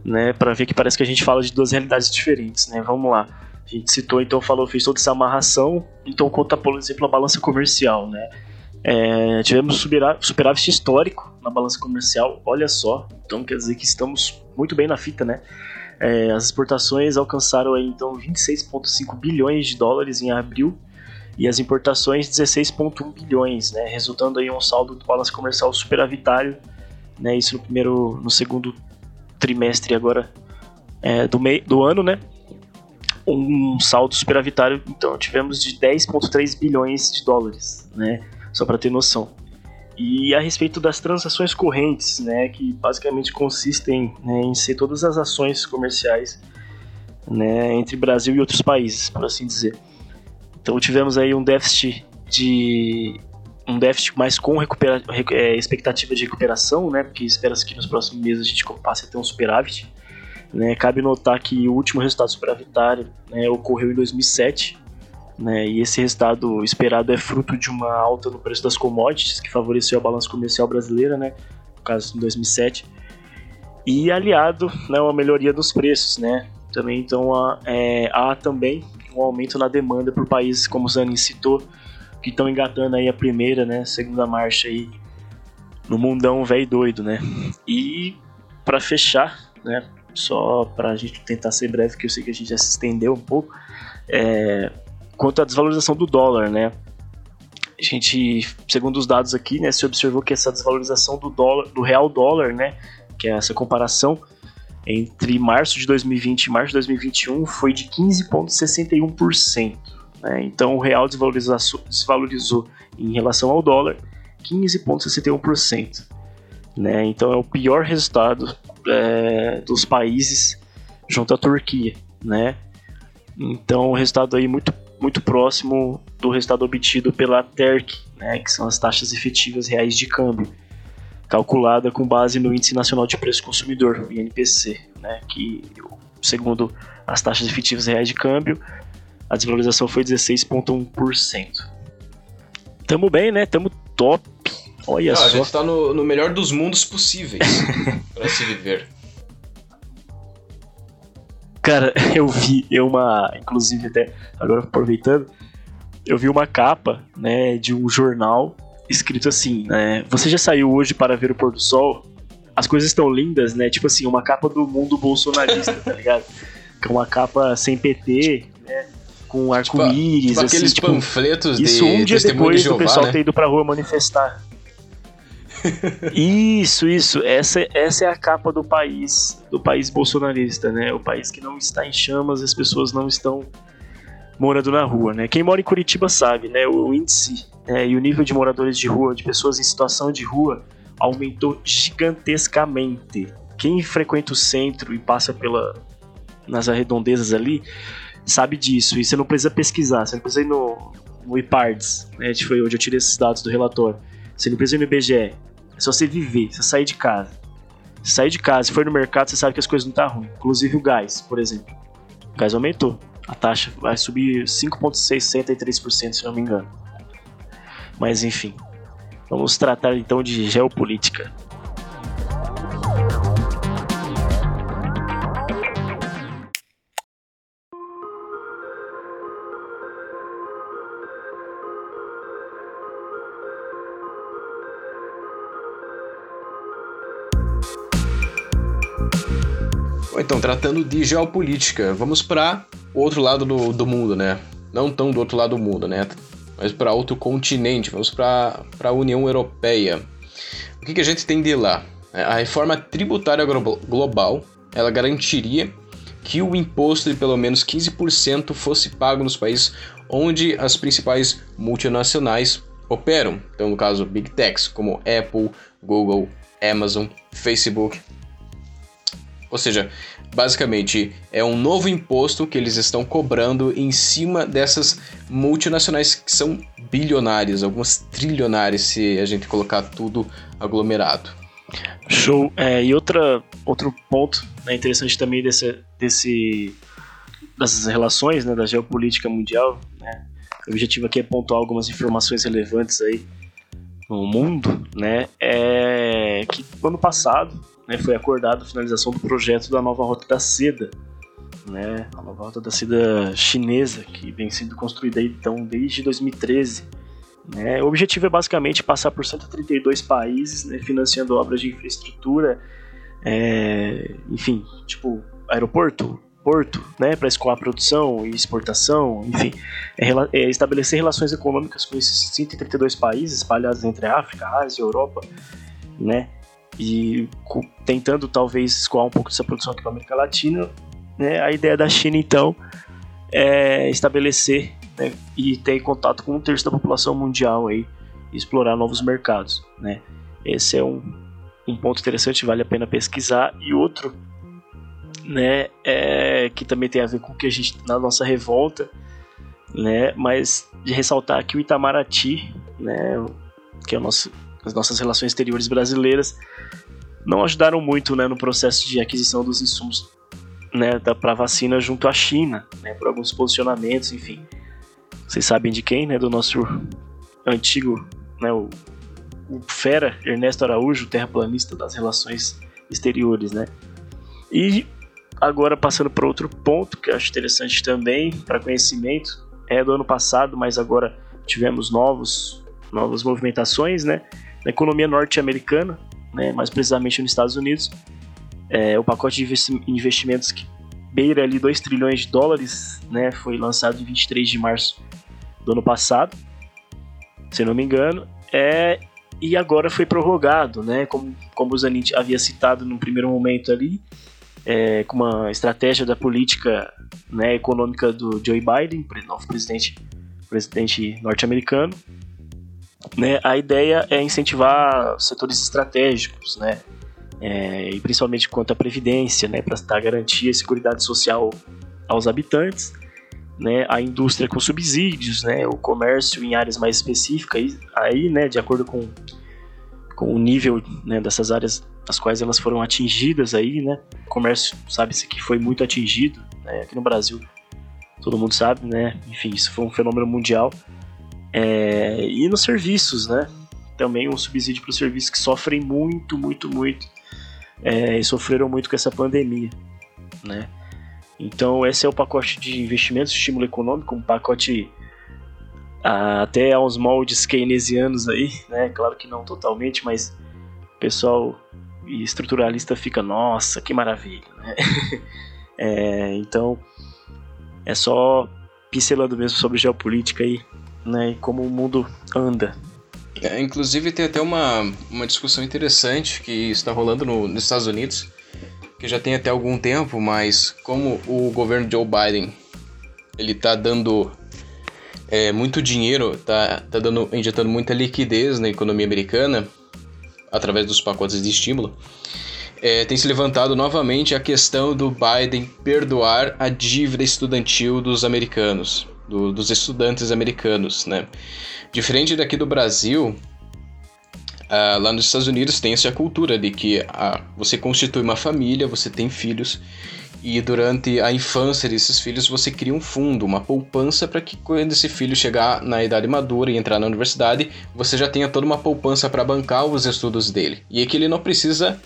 né, para ver que parece que a gente fala de duas realidades diferentes, né? Vamos lá. A gente citou, então, falou, fez toda essa amarração, então conta, por exemplo, a balança comercial, né? É, tivemos superávit histórico na balança comercial, olha só. Então quer dizer que estamos muito bem na fita, né? É, as exportações alcançaram então 26,5 bilhões de dólares em abril e as importações 16,1 bilhões, né? Resultando aí um saldo do balanço comercial superavitário, né? Isso no primeiro, no segundo trimestre agora é, do, do ano, né? Um saldo superavitário, então tivemos de 10,3 bilhões de dólares, né? só para ter noção. E a respeito das transações correntes, né, que basicamente consistem né, em ser todas as ações comerciais né, entre Brasil e outros países, por assim dizer. Então tivemos aí um déficit de um déficit mais com recupera, é, expectativa de recuperação, né, porque espera-se que nos próximos meses a gente passe a ter um superávit. Né. Cabe notar que o último resultado superavitário né, ocorreu em 2007, né? E esse resultado esperado é fruto de uma alta no preço das commodities que favoreceu a balança comercial brasileira, né? no caso em 2007, e aliado né, uma melhoria dos preços, né? Também então há, é, há também um aumento na demanda por países como o Zanin citou, que estão engatando aí a primeira, né, segunda marcha aí no mundão velho doido, né? E para fechar, né, só para a gente tentar ser breve, que eu sei que a gente já se estendeu um pouco, é, quanto à desvalorização do dólar, né? A gente, segundo os dados aqui, né, se observou que essa desvalorização do dólar, do real dólar, né, que é essa comparação entre março de 2020 e março de 2021 foi de 15,61%. Né? Então o real desvalorizou, em relação ao dólar 15,61%. Né? Então é o pior resultado é, dos países junto à Turquia. Né? Então o resultado aí muito muito próximo do resultado obtido pela TERC, né, que são as taxas efetivas reais de câmbio, calculada com base no Índice Nacional de Preço Consumidor, o INPC, né, que, segundo as taxas efetivas reais de câmbio, a desvalorização foi 16,1%. Tamo bem, né? Tamo top. Olha só. A gente tá no, no melhor dos mundos possíveis [laughs] para se viver. Cara, [laughs] eu vi uma, inclusive até agora aproveitando, eu vi uma capa, né, de um jornal escrito assim, né, você já saiu hoje para ver o pôr do sol? As coisas estão lindas, né? Tipo assim, uma capa do mundo bolsonarista, tá ligado? [laughs] Com uma capa sem PT, né? Com arco-íris, tipo, tipo aqueles assim, tipo, panfletos Isso de um dia depois de Jeová, do pessoal né? ter ido pra rua manifestar. Isso, isso. Essa, essa é a capa do país, do país bolsonarista, né? O país que não está em chamas, as pessoas não estão morando na rua, né? Quem mora em Curitiba sabe, né? O índice né, e o nível de moradores de rua, de pessoas em situação de rua, aumentou gigantescamente. Quem frequenta o centro e passa pela nas arredondezas ali sabe disso. E você não precisa pesquisar, você não precisa ir no, no IPARDS, né? Que foi onde eu tirei esses dados do relatório. Você não precisa ir no IBGE. É só você viver, você sair de casa. Você sair de casa, se for no mercado, você sabe que as coisas não estão tá ruins. Inclusive o gás, por exemplo. O gás aumentou. A taxa vai subir 5,63%, se não me engano. Mas enfim. Vamos tratar então de geopolítica. Então, tratando de geopolítica, vamos para o outro lado do, do mundo, né? Não tão do outro lado do mundo, né? Mas para outro continente, vamos para a União Europeia. O que, que a gente tem de lá? A reforma tributária glo- global, ela garantiria que o imposto de pelo menos 15% fosse pago nos países onde as principais multinacionais operam. Então, no caso, Big Techs, como Apple, Google, Amazon, Facebook, ou seja, basicamente é um novo imposto que eles estão cobrando em cima dessas multinacionais que são bilionárias, algumas trilionárias se a gente colocar tudo aglomerado. Show. É, e outra, outro ponto né, interessante também desse, desse, dessas relações né, da geopolítica mundial, né, o objetivo aqui é pontuar algumas informações relevantes aí no mundo, né, é que no ano passado né, foi acordado a finalização do projeto da nova Rota da Seda, né, a nova Rota da Seda chinesa, que vem sendo construída então desde 2013. Né? O objetivo é basicamente passar por 132 países, né, financiando obras de infraestrutura, é, enfim, tipo aeroporto, porto, né, para escoar produção e exportação, enfim, é, é estabelecer relações econômicas com esses 132 países espalhados entre a África, a Ásia, a Europa, né, e tentando talvez escoar um pouco dessa produção aqui para América Latina, né, a ideia da China então é estabelecer né, e ter contato com um terço da população mundial aí e explorar novos mercados, né? Esse é um, um ponto interessante, vale a pena pesquisar. E outro, né, é, que também tem a ver com o que a gente na nossa revolta, né? Mas de ressaltar que o Itamaraty, né, que é o nosso, as nossas relações exteriores brasileiras, não ajudaram muito, né, no processo de aquisição dos insumos, né, para vacina junto à China, né, por alguns posicionamentos, enfim. Vocês sabem de quem, né? Do nosso antigo, né? O, o fera Ernesto Araújo, terraplanista das relações exteriores, né? E agora passando para outro ponto que eu acho interessante também para conhecimento é do ano passado, mas agora tivemos novos novas movimentações, né? Na economia norte-americana, né? Mais precisamente nos Estados Unidos, é, o pacote de investi- investimentos que beira ali 2 trilhões de dólares, né? Foi lançado em 23 de março do ano passado, se não me engano, é, e agora foi prorrogado, né? Como, como o Zanin havia citado no primeiro momento ali, é, com uma estratégia da política né, econômica do Joe Biden, novo presidente, presidente norte-americano. Né, a ideia é incentivar setores estratégicos, né, é, e principalmente quanto à previdência, né, para dar garantia e segurança social aos habitantes né, a indústria com subsídios, né, o comércio em áreas mais específicas, aí, né, de acordo com, com o nível né, dessas áreas as quais elas foram atingidas aí, né, o comércio sabe-se que foi muito atingido, né, aqui no Brasil todo mundo sabe, né, enfim, isso foi um fenômeno mundial, é, e nos serviços, né, também um subsídio para os serviços que sofrem muito, muito, muito, é, e sofreram muito com essa pandemia, né, Então esse é o pacote de investimentos, estímulo econômico, um pacote ah, até aos moldes keynesianos aí, né? Claro que não totalmente, mas o pessoal estruturalista fica, nossa, que maravilha, né? [laughs] é, então é só pincelando mesmo sobre geopolítica aí, né? E como o mundo anda. É, inclusive tem até uma, uma discussão interessante que está rolando no, nos Estados Unidos, que já tem até algum tempo, mas como o governo Joe Biden ele está dando é, muito dinheiro, tá, tá dando, injetando muita liquidez na economia americana através dos pacotes de estímulo, é, tem se levantado novamente a questão do Biden perdoar a dívida estudantil dos americanos, do, dos estudantes americanos, né? Diferente daqui do Brasil, Uh, lá nos Estados Unidos tem essa cultura de que uh, você constitui uma família, você tem filhos e durante a infância desses filhos você cria um fundo, uma poupança para que quando esse filho chegar na idade madura e entrar na universidade, você já tenha toda uma poupança para bancar os estudos dele. E é que ele não precisa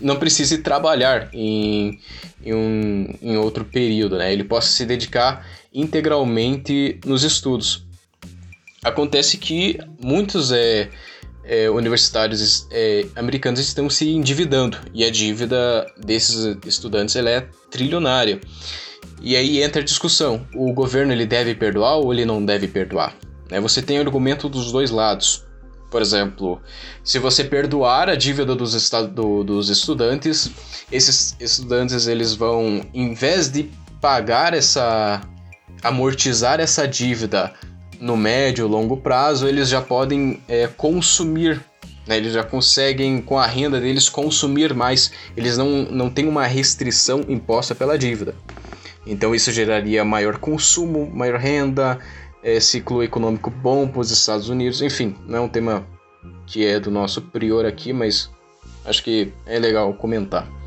não precise trabalhar em, em, um, em outro período, né? Ele possa se dedicar integralmente nos estudos. Acontece que muitos é, é, universitários é, americanos estão se endividando e a dívida desses estudantes ela é trilionária. E aí entra a discussão: o governo ele deve perdoar ou ele não deve perdoar? Né? Você tem argumento dos dois lados. Por exemplo, se você perdoar a dívida dos, do, dos estudantes, esses estudantes eles vão, em vez de pagar essa, amortizar essa dívida no médio, longo prazo, eles já podem é, consumir, né? eles já conseguem, com a renda deles, consumir mais. Eles não, não têm uma restrição imposta pela dívida. Então isso geraria maior consumo, maior renda, é, ciclo econômico bom para os Estados Unidos. Enfim, não é um tema que é do nosso prior aqui, mas acho que é legal comentar.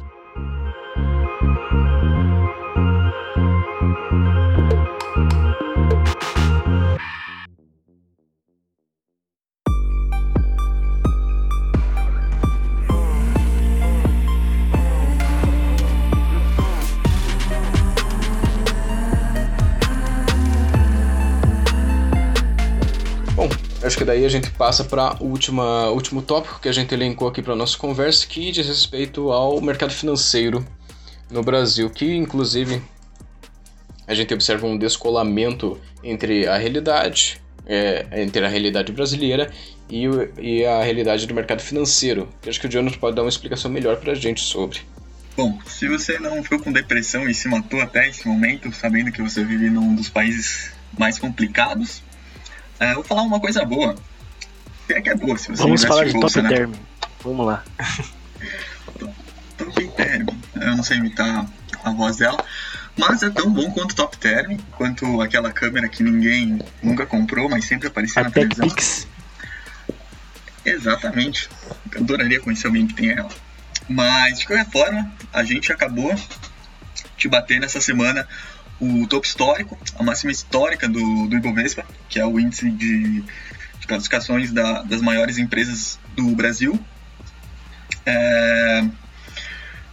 Daí a gente passa para o último tópico que a gente elencou aqui para nossa conversa, que diz respeito ao mercado financeiro no Brasil, que inclusive a gente observa um descolamento entre a realidade, é, entre a realidade brasileira e, e, a realidade do mercado financeiro. Eu acho que o Jonas pode dar uma explicação melhor para a gente sobre. Bom, se você não ficou com depressão e se matou até esse momento, sabendo que você vive num dos países mais complicados, é, vou falar uma coisa boa. É que é boa, se você Vamos falar de bolsa, top né? term. Vamos lá. [laughs] top term. Eu não sei imitar a voz dela. Mas é tão bom quanto Top Term, quanto aquela câmera que ninguém nunca comprou, mas sempre aparecia a na televisão. Pix. Exatamente. Eu adoraria conhecer alguém que tem ela. Mas, de qualquer forma, a gente acabou de bater nessa semana o topo histórico, a máxima histórica do, do Ibovespa, que é o índice de, de classificações da, das maiores empresas do Brasil. É...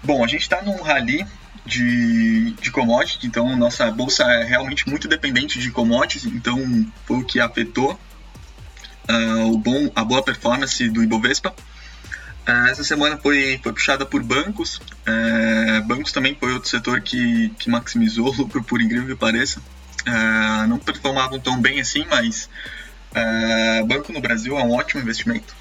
Bom, a gente está num rally de, de commodities, então nossa bolsa é realmente muito dependente de commodities, então foi o que afetou uh, o bom, a boa performance do Ibovespa. É, essa semana foi, foi puxada por bancos. É, bancos também foi outro setor que, que maximizou [laughs] o lucro, por incrível que pareça. É, não performavam tão bem assim, mas é, banco no Brasil é um ótimo investimento.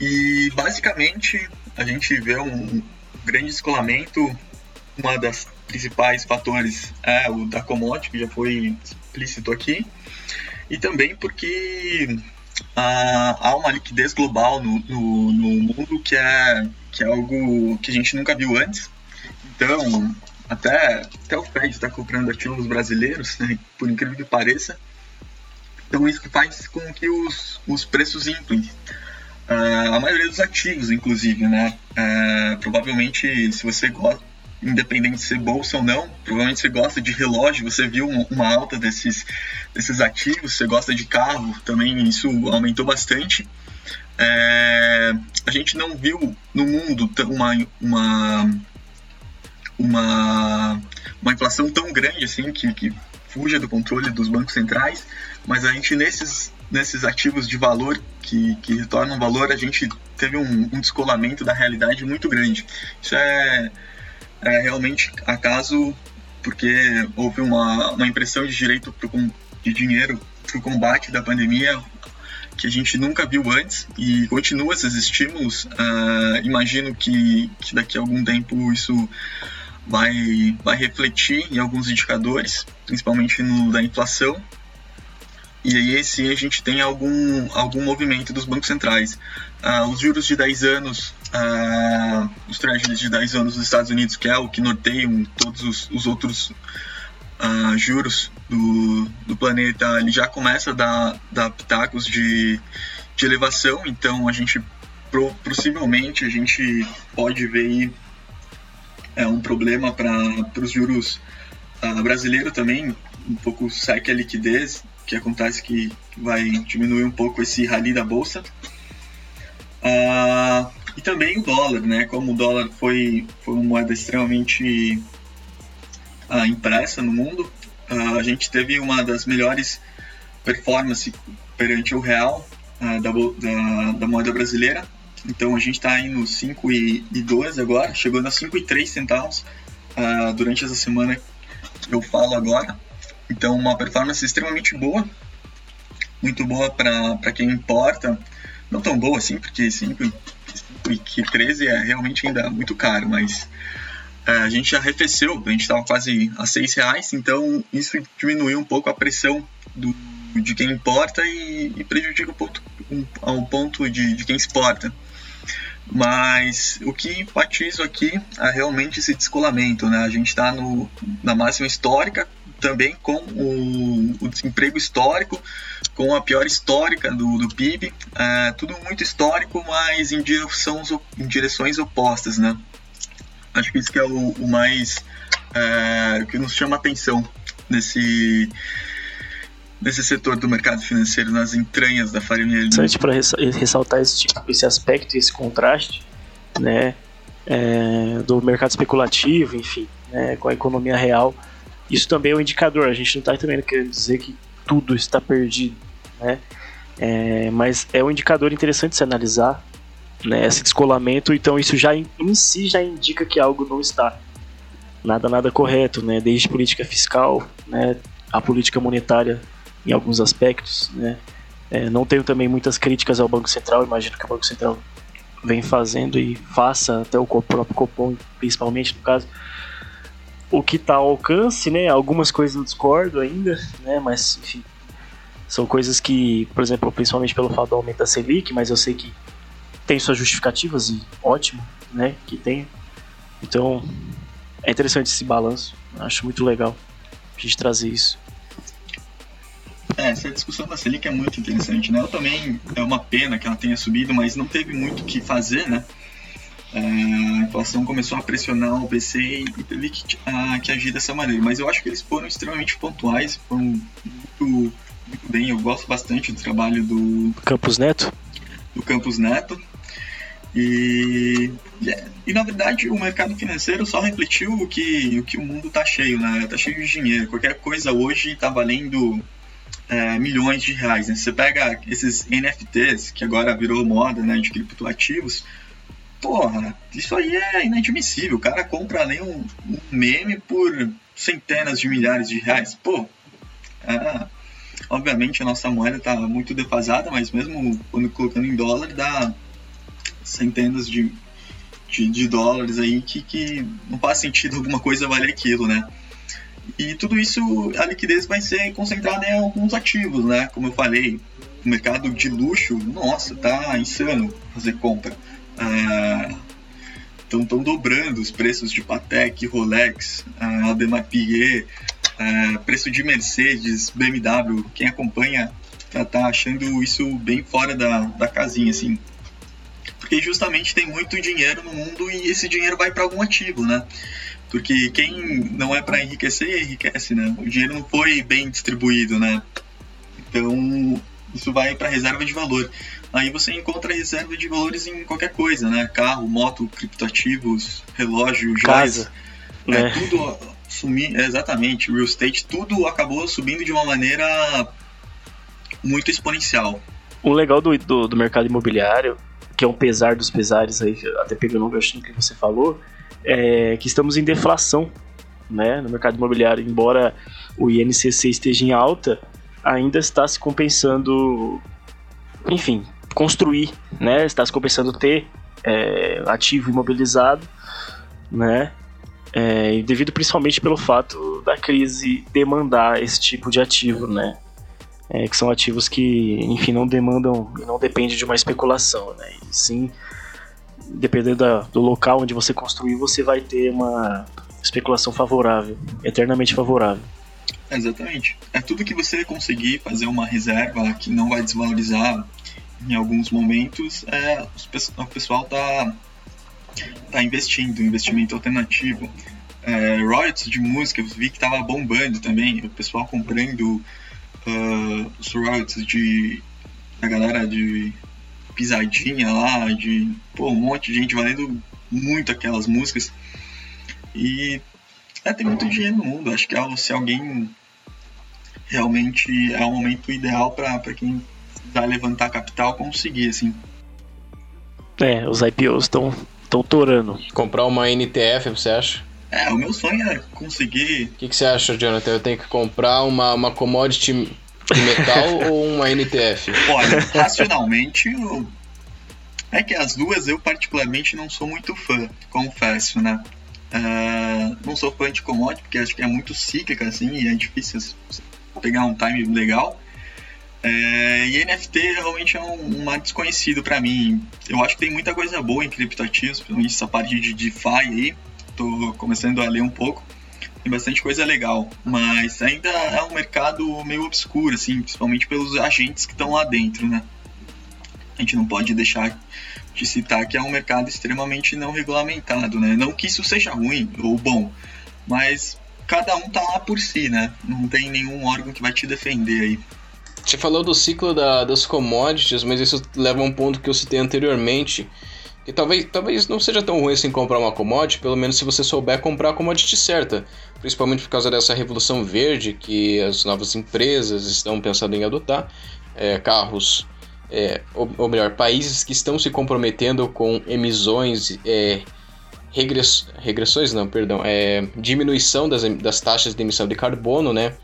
E basicamente a gente vê um grande descolamento. Uma das principais fatores é o da commodity, que já foi explícito aqui. E também porque ah, há uma liquidez global no, no, no, mundo que é, que é algo que a gente nunca viu antes. Então, até, até o Fed está comprando ativos brasileiros, né, por incrível que pareça. Então, isso faz com que os, os preços inflem. Uh, a maioria dos ativos, inclusive, né? Uh, provavelmente, se você gosta independente de ser bolsa ou não, provavelmente você gosta de relógio, você viu uma alta desses, desses ativos, você gosta de carro, também isso aumentou bastante. É, a gente não viu no mundo uma, uma, uma, uma inflação tão grande assim que, que fuja do controle dos bancos centrais, mas a gente nesses, nesses ativos de valor que, que retornam valor, a gente teve um, um descolamento da realidade muito grande. Isso é, é realmente acaso porque houve uma, uma impressão de direito pro, de dinheiro para o combate da pandemia que a gente nunca viu antes e continua esses estímulos. Uh, imagino que, que daqui a algum tempo isso vai, vai refletir em alguns indicadores, principalmente no da inflação. E aí sim a gente tem algum, algum movimento dos bancos centrais. Uh, os juros de 10 anos, uh, os treasuries de 10 anos dos Estados Unidos, que é o que norteiam todos os, os outros uh, juros do, do planeta, ele já começa a dar, dar pitacos de, de elevação, então a gente possivelmente a gente pode ver aí, é, um problema para os juros brasileiros também, um pouco seca a liquidez, que acontece que vai diminuir um pouco esse rally da bolsa. Uh, e também o dólar, né? Como o dólar foi, foi uma moeda extremamente uh, impressa no mundo, uh, a gente teve uma das melhores performances perante o real uh, da, da, da, moeda brasileira. Então a gente está aí nos 5,12 agora, chegando a 5,3 centavos durante essa semana eu falo agora. Então uma performance extremamente boa, muito boa para quem importa, não tão boa assim, porque 5,13 é realmente ainda muito caro, mas é, a gente arrefeceu, a gente estava quase a seis reais, então isso diminuiu um pouco a pressão do, de quem importa e, e prejudica o ponto, um, ao ponto de, de quem exporta. Mas o que enfatizo aqui é realmente esse descolamento, né? A gente está na máxima histórica, também com o, o, desemprego histórico, com a pior histórica do, do PIB, é, tudo muito histórico, mas em, em direções opostas, né? Acho que isso que é o, o mais é, que nos chama atenção nesse nesse setor do mercado financeiro, nas entranhas da farinha. Interessante para ressaltar esse, tipo, esse aspecto esse contraste, né, é, do mercado especulativo, enfim, né, com a economia real. Isso também é um indicador. A gente não está também querendo dizer que tudo está perdido, né, é, mas é um indicador interessante se analisar né, esse descolamento, então isso já em, em si já indica que algo não está nada nada correto, né, desde política fiscal, né, a política monetária em alguns aspectos, né, é, não tenho também muitas críticas ao Banco Central, imagino que o Banco Central vem fazendo e faça até o próprio Copom, principalmente no caso, o que está ao alcance, né, algumas coisas eu discordo ainda, né, mas enfim, são coisas que, por exemplo, principalmente pelo fato do aumento da Selic, mas eu sei que tem suas justificativas e ótimo, né, que tem. Então, é interessante esse balanço. Acho muito legal a gente trazer isso. É, essa discussão da Selic é muito interessante, né? Eu também é uma pena que ela tenha subido, mas não teve muito o que fazer, né? A inflação começou a pressionar o BC e teve que, a, que agir dessa maneira. Mas eu acho que eles foram extremamente pontuais, foram muito, muito bem. Eu gosto bastante do trabalho do Campos Neto. Do Campos Neto. E, e na verdade o mercado financeiro só refletiu o que o, que o mundo está cheio, né? Está cheio de dinheiro. Qualquer coisa hoje está valendo é, milhões de reais. Né? Você pega esses NFTs, que agora virou moda né, de criptoativos, porra, isso aí é inadmissível. O cara compra nem um, um meme por centenas de milhares de reais. Pô, é, obviamente a nossa moeda está muito defasada, mas mesmo quando colocando em dólar dá centenas de, de, de dólares aí que, que não faz sentido alguma coisa valer aquilo, né? E tudo isso, a liquidez vai ser concentrada em alguns ativos, né? Como eu falei, o mercado de luxo, nossa, tá insano fazer compra. Estão tão dobrando os preços de Patek, Rolex, ah, Audemars Piguet, ah, preço de Mercedes, BMW. Quem acompanha tá, tá achando isso bem fora da, da casinha, assim porque justamente tem muito dinheiro no mundo e esse dinheiro vai para algum ativo, né? Porque quem não é para enriquecer, enriquece, né? O dinheiro não foi bem distribuído, né? Então, isso vai para reserva de valor. Aí você encontra reserva de valores em qualquer coisa, né? Carro, moto, criptoativos, relógio, joias. Casa. É, né? tudo sumir, exatamente, real estate, tudo acabou subindo de uma maneira muito exponencial. O legal do, do, do mercado imobiliário, que é um pesar dos pesares aí, até pegando o gancho que você falou, é que estamos em deflação, né? No mercado imobiliário, embora o INCC esteja em alta, ainda está se compensando, enfim, construir, né? Está se compensando ter é, ativo imobilizado, né? É, devido principalmente pelo fato da crise demandar esse tipo de ativo, né? É, que são ativos que, enfim, não demandam e não dependem de uma especulação, né? E sim, dependendo da, do local onde você construir, você vai ter uma especulação favorável, eternamente favorável. Exatamente. É tudo que você conseguir fazer uma reserva que não vai desvalorizar em alguns momentos, é, o pessoal tá, tá investindo, investimento alternativo. É, royalties de música, eu vi que tava bombando também, o pessoal comprando uh, os royalties de da galera de pisadinha lá, de pô, um monte de gente valendo muito aquelas músicas. E é, tem muito dinheiro no mundo. Acho que é, se alguém realmente é o momento ideal para quem vai levantar capital conseguir, assim. É, os IPOs estão estão torando. Comprar uma NTF, você acha? É, o meu sonho é conseguir. O que, que você acha, Jonathan? Eu tenho que comprar uma, uma commodity de metal [laughs] ou uma NTF? Olha, [laughs] racionalmente, eu... é que as duas eu particularmente não sou muito fã, confesso, né? Uh, não sou fã de commodity porque acho que é muito cíclica assim e é difícil pegar um time legal. É, e NFT realmente é um, um mar desconhecido para mim. Eu acho que tem muita coisa boa em criptoativos, principalmente essa parte de DeFi aí. Tô começando a ler um pouco. Tem bastante coisa legal, mas ainda é um mercado meio obscuro, assim, principalmente pelos agentes que estão lá dentro, né? A gente não pode deixar de citar que é um mercado extremamente não regulamentado, né? Não que isso seja ruim ou bom, mas cada um tá lá por si, né? Não tem nenhum órgão que vai te defender aí. Você falou do ciclo da, das commodities, mas isso leva a um ponto que eu citei anteriormente, que talvez, talvez não seja tão ruim assim comprar uma commodity, pelo menos se você souber comprar a commodity certa, principalmente por causa dessa revolução verde que as novas empresas estão pensando em adotar, é, carros, é, ou, ou, melhor, países que estão se comprometendo com emissões, é, regress, regressões não, perdão, é, diminuição das, das taxas de emissão de carbono, né?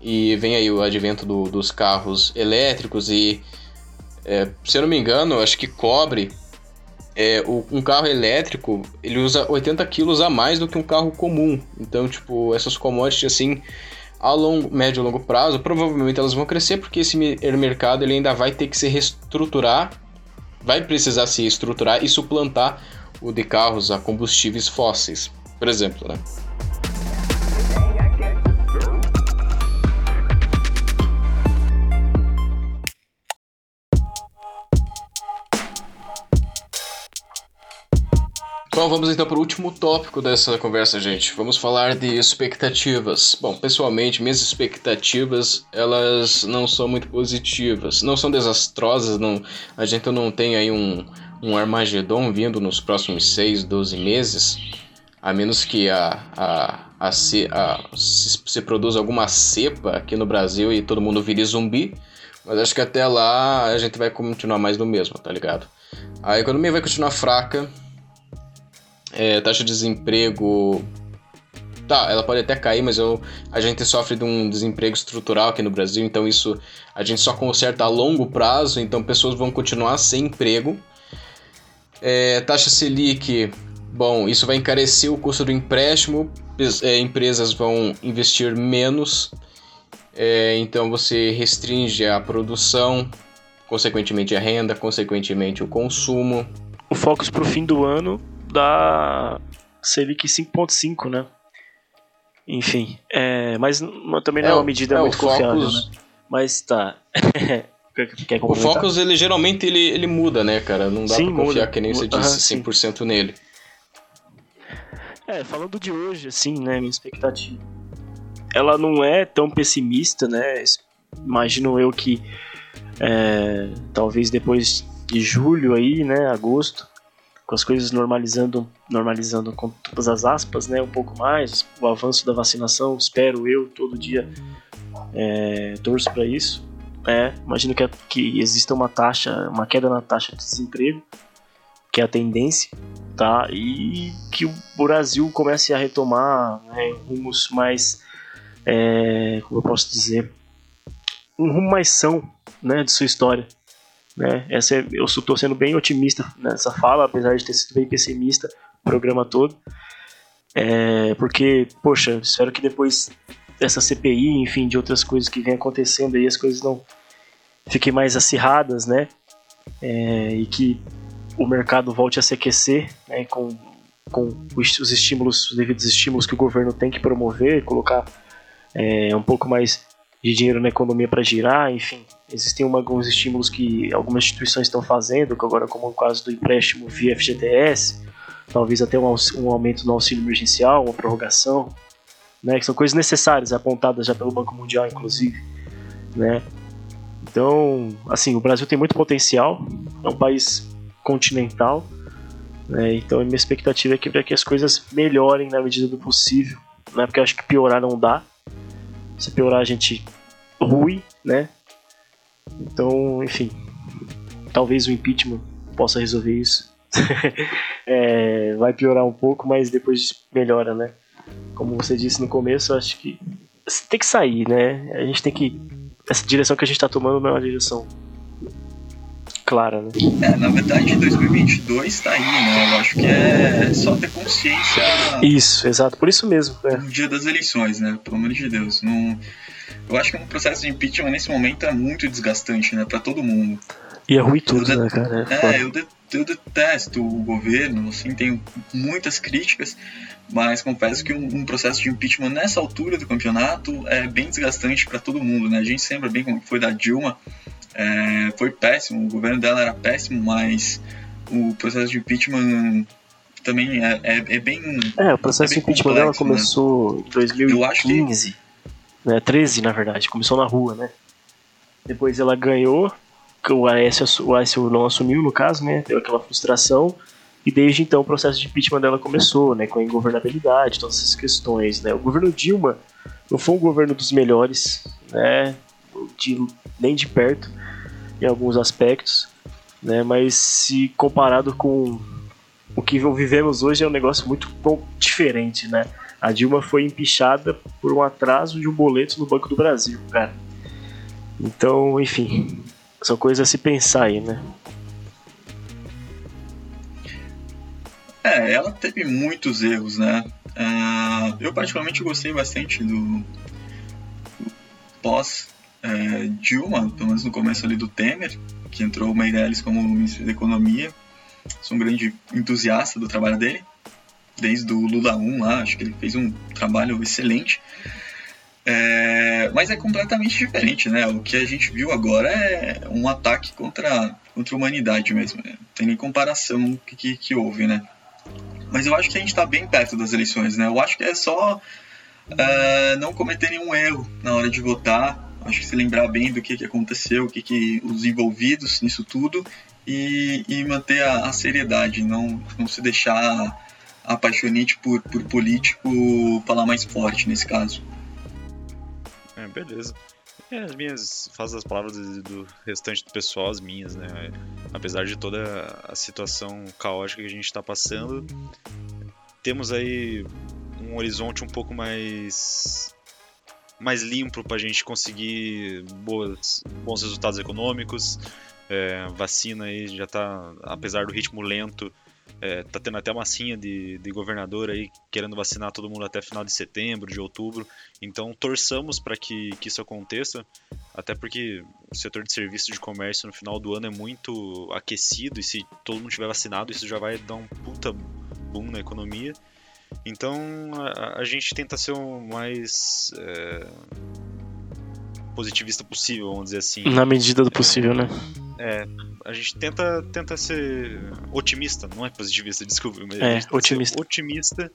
E vem aí o advento do, dos carros elétricos e, é, se eu não me engano, acho que cobre é, o, um carro elétrico ele usa 80 quilos a mais do que um carro comum. Então, tipo, essas commodities assim, a longo, médio e longo prazo, provavelmente elas vão crescer porque esse mercado ele ainda vai ter que se reestruturar, vai precisar se estruturar e suplantar o de carros a combustíveis fósseis, por exemplo, né? Bom, vamos então para o último tópico dessa conversa, gente. Vamos falar de expectativas. Bom, pessoalmente, minhas expectativas, elas não são muito positivas. Não são desastrosas, não. A gente não tem aí um, um Armagedon vindo nos próximos 6, 12 meses. A menos que a, a, a, a, se, se produza alguma cepa aqui no Brasil e todo mundo vire zumbi. Mas acho que até lá a gente vai continuar mais do mesmo, tá ligado? A economia vai continuar fraca, é, taxa de desemprego. Tá, ela pode até cair, mas eu, a gente sofre de um desemprego estrutural aqui no Brasil, então isso a gente só conserta a longo prazo, então pessoas vão continuar sem emprego. É, taxa Selic, bom, isso vai encarecer o custo do empréstimo, é, empresas vão investir menos, é, então você restringe a produção, consequentemente a renda, consequentemente o consumo. O foco para o fim do ano da Selic 5.5, né? Enfim, é, mas também não é, é uma medida é, muito confiável, Focus... né? Mas tá. [laughs] O Focus, ele geralmente ele, ele muda, né, cara? Não dá Sim, pra confiar muda. que nem você disse ah, 100% sim. nele. É, falando de hoje, assim, né, minha expectativa. Ela não é tão pessimista, né? Imagino eu que é, talvez depois de julho aí, né, agosto, com as coisas normalizando, normalizando com todas as aspas, né, um pouco mais, o avanço da vacinação, espero eu todo dia é, torço para isso. É, imagino que, que exista uma taxa, uma queda na taxa de desemprego, que é a tendência, tá? E que o Brasil comece a retomar né, rumos mais, é, como eu posso dizer, um rumo mais são, né, de sua história. Né? Essa é, eu estou sendo bem otimista nessa fala, apesar de ter sido bem pessimista o programa todo. É, porque, poxa, espero que depois dessa CPI, enfim, de outras coisas que vem acontecendo aí, as coisas não fiquem mais acirradas, né? É, e que o mercado volte a se aquecer, né? Com, com os estímulos, os devidos estímulos que o governo tem que promover, colocar é, um pouco mais de dinheiro na economia para girar, enfim, existem uma, alguns estímulos que algumas instituições estão fazendo, que agora como o caso do empréstimo via FGTS, talvez até um, um aumento no auxílio emergencial, uma prorrogação, né, que são coisas necessárias, apontadas já pelo Banco Mundial, inclusive, né. Então, assim, o Brasil tem muito potencial, é um país continental, né, então a minha expectativa é que, que as coisas melhorem na medida do possível, né, porque eu acho que piorar não dá, se piorar a gente rui, né, então, enfim, talvez o impeachment possa resolver isso. [laughs] é, vai piorar um pouco, mas depois melhora, né? como você disse no começo, acho que tem que sair, né? A gente tem que. Essa direção que a gente está tomando não é uma direção clara, né? É, na verdade, 2022 está aí, né? Eu acho que é só ter consciência. Isso, exato, por isso mesmo. É. No dia das eleições, né? Pelo amor de Deus. Não... Eu acho que um processo de impeachment nesse momento é muito desgastante, né? Para todo mundo. E é ruim tudo, né, cara? É, é eu, de... eu detesto o governo, assim, tenho muitas críticas, mas confesso que um, um, processo de impeachment nessa altura do campeonato é bem desgastante para todo mundo, né? A gente lembra bem como foi da Dilma, é, foi péssimo, o governo dela era péssimo, mas o processo de impeachment também é, é, é bem. É, o processo é de impeachment complexo, dela né? começou né? em 2015, que... né, 13 na verdade, começou na rua, né? Depois ela ganhou, o Aécio, o Aécio não assumiu no caso, né? Deu aquela frustração e desde então o processo de impeachment dela começou, né, com a ingovernabilidade, todas essas questões, né. O governo Dilma não foi um governo dos melhores, né, de, nem de perto, em alguns aspectos, né, mas se comparado com o que vivemos hoje é um negócio muito diferente, né. A Dilma foi empichada por um atraso de um boleto no Banco do Brasil, cara. Então, enfim, são coisas a se pensar aí, né. É, ela teve muitos erros, né? Uh, eu particularmente gostei bastante do, pós é, Dilma, pelo menos no começo ali do Temer, que entrou o Meirelles como ministro da Economia. Sou um grande entusiasta do trabalho dele, desde o Lula 1 lá, acho que ele fez um trabalho excelente. É, mas é completamente diferente, né? O que a gente viu agora é um ataque contra, contra a humanidade mesmo. Né? Não tem nem comparação que, que, que houve, né? Mas eu acho que a gente está bem perto das eleições, né? Eu acho que é só uh, não cometer nenhum erro na hora de votar. Acho que se lembrar bem do que, que aconteceu, o que, que os envolvidos nisso tudo e, e manter a, a, seriedade, não, não se deixar apaixonite por, por político falar mais forte nesse caso. É, beleza. É, as minhas. Faço as palavras do restante do pessoal, as minhas, né? Apesar de toda a situação caótica que a gente está passando, temos aí um horizonte um pouco mais mais limpo para a gente conseguir boas, bons resultados econômicos. É, vacina aí já está, apesar do ritmo lento, é, tá tendo até massinha de, de governador aí querendo vacinar todo mundo até final de setembro, de outubro. Então torçamos para que, que isso aconteça, até porque o setor de serviço de comércio no final do ano é muito aquecido e se todo mundo tiver vacinado isso já vai dar um puta boom na economia. Então a, a gente tenta ser o mais é, positivista possível, vamos dizer assim. Na medida do possível, né? É, a gente tenta, tenta ser otimista, não é positivista, desculpa, mas é, otimista. otimista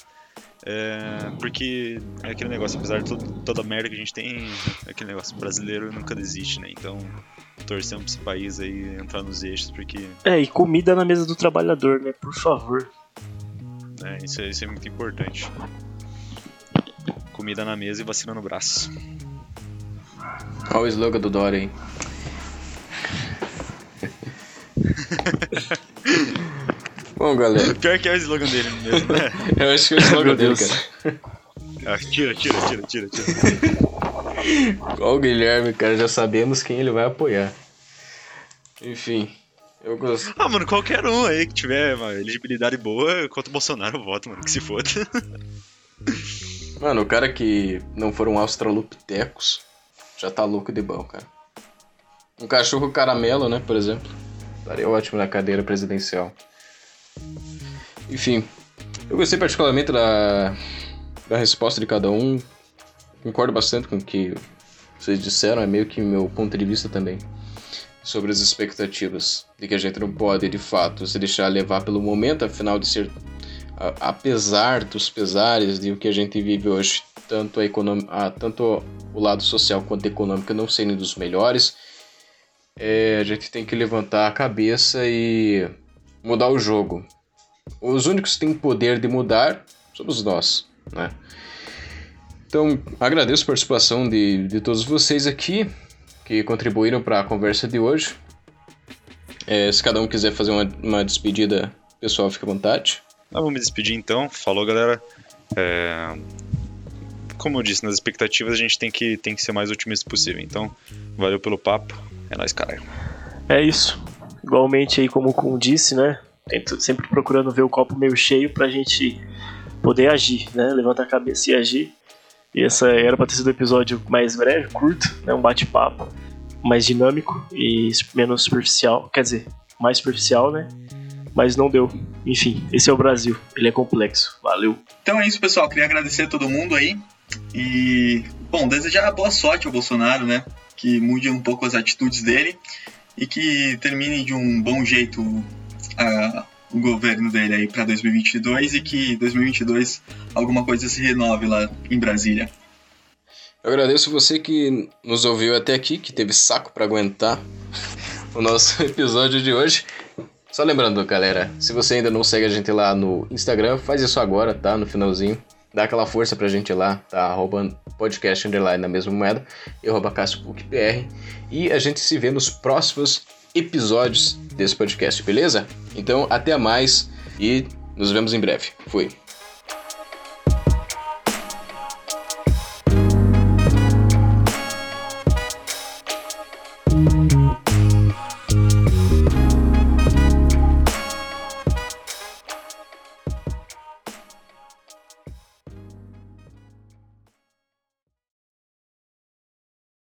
É, porque é aquele negócio, apesar de todo, toda a merda que a gente tem, é aquele negócio brasileiro nunca desiste, né? Então, torcemos pra esse país aí entrar nos eixos, porque. É, e comida na mesa do trabalhador, né? Por favor. É, isso, é, isso é muito importante. Comida na mesa e vacina no braço. Olha o slogan do Dória aí. [laughs] Bom, galera. Pior que é o slogan dele mesmo, né? [laughs] Eu acho que é o slogan dele, cara. Ah, tira, tira, tira, tira, tira. [laughs] Igual o Guilherme, cara, já sabemos quem ele vai apoiar. Enfim, eu gosto. Ah, mano, qualquer um aí que tiver uma elegibilidade boa contra o Bolsonaro, eu voto, mano, que se foda. Mano, o cara que não foram australopitecos já tá louco de bom, cara. Um cachorro caramelo, né, por exemplo. Estaria ótimo na cadeira presidencial. Enfim, eu gostei particularmente da, da resposta de cada um. Concordo bastante com o que vocês disseram, é meio que meu ponto de vista também. Sobre as expectativas. De que a gente não pode, de fato, se deixar levar pelo momento, afinal de ser. a- apesar dos pesares de o que a gente vive hoje, tanto, a econom, a, tanto o lado social quanto econômico não serem dos melhores, é, a gente tem que levantar a cabeça e mudar o jogo. Os únicos que têm poder de mudar somos nós, né? Então, agradeço a participação de, de todos vocês aqui que contribuíram para a conversa de hoje. É, se cada um quiser fazer uma, uma despedida, pessoal, fique à vontade. Ah, vou me despedir então. Falou, galera. É, Como eu disse, nas expectativas a gente tem que, tem que ser mais otimista possível. Então, valeu pelo papo. É nóis, caralho. É isso. Igualmente aí, como o Kun disse, né? Tento sempre procurando ver o copo meio cheio pra gente poder agir, né? Levantar a cabeça e agir. E essa era pra ter sido um episódio mais breve, curto, né? Um bate-papo mais dinâmico e menos superficial. Quer dizer, mais superficial, né? Mas não deu. Enfim, esse é o Brasil. Ele é complexo. Valeu. Então é isso, pessoal. Queria agradecer a todo mundo aí. E, bom, desejar boa sorte ao Bolsonaro, né? Que mude um pouco as atitudes dele e que termine de um bom jeito ah, o governo dele aí para 2022 e que 2022 alguma coisa se renove lá em Brasília. Eu agradeço você que nos ouviu até aqui, que teve saco para aguentar o nosso [laughs] episódio de hoje. Só lembrando, galera, se você ainda não segue a gente lá no Instagram, faz isso agora, tá? No finalzinho. Dá aquela força pra gente lá, tá? Arroba podcast underline na mesma moeda e arroba CassioPucPR. E a gente se vê nos próximos episódios desse podcast, beleza? Então, até mais e nos vemos em breve. Fui.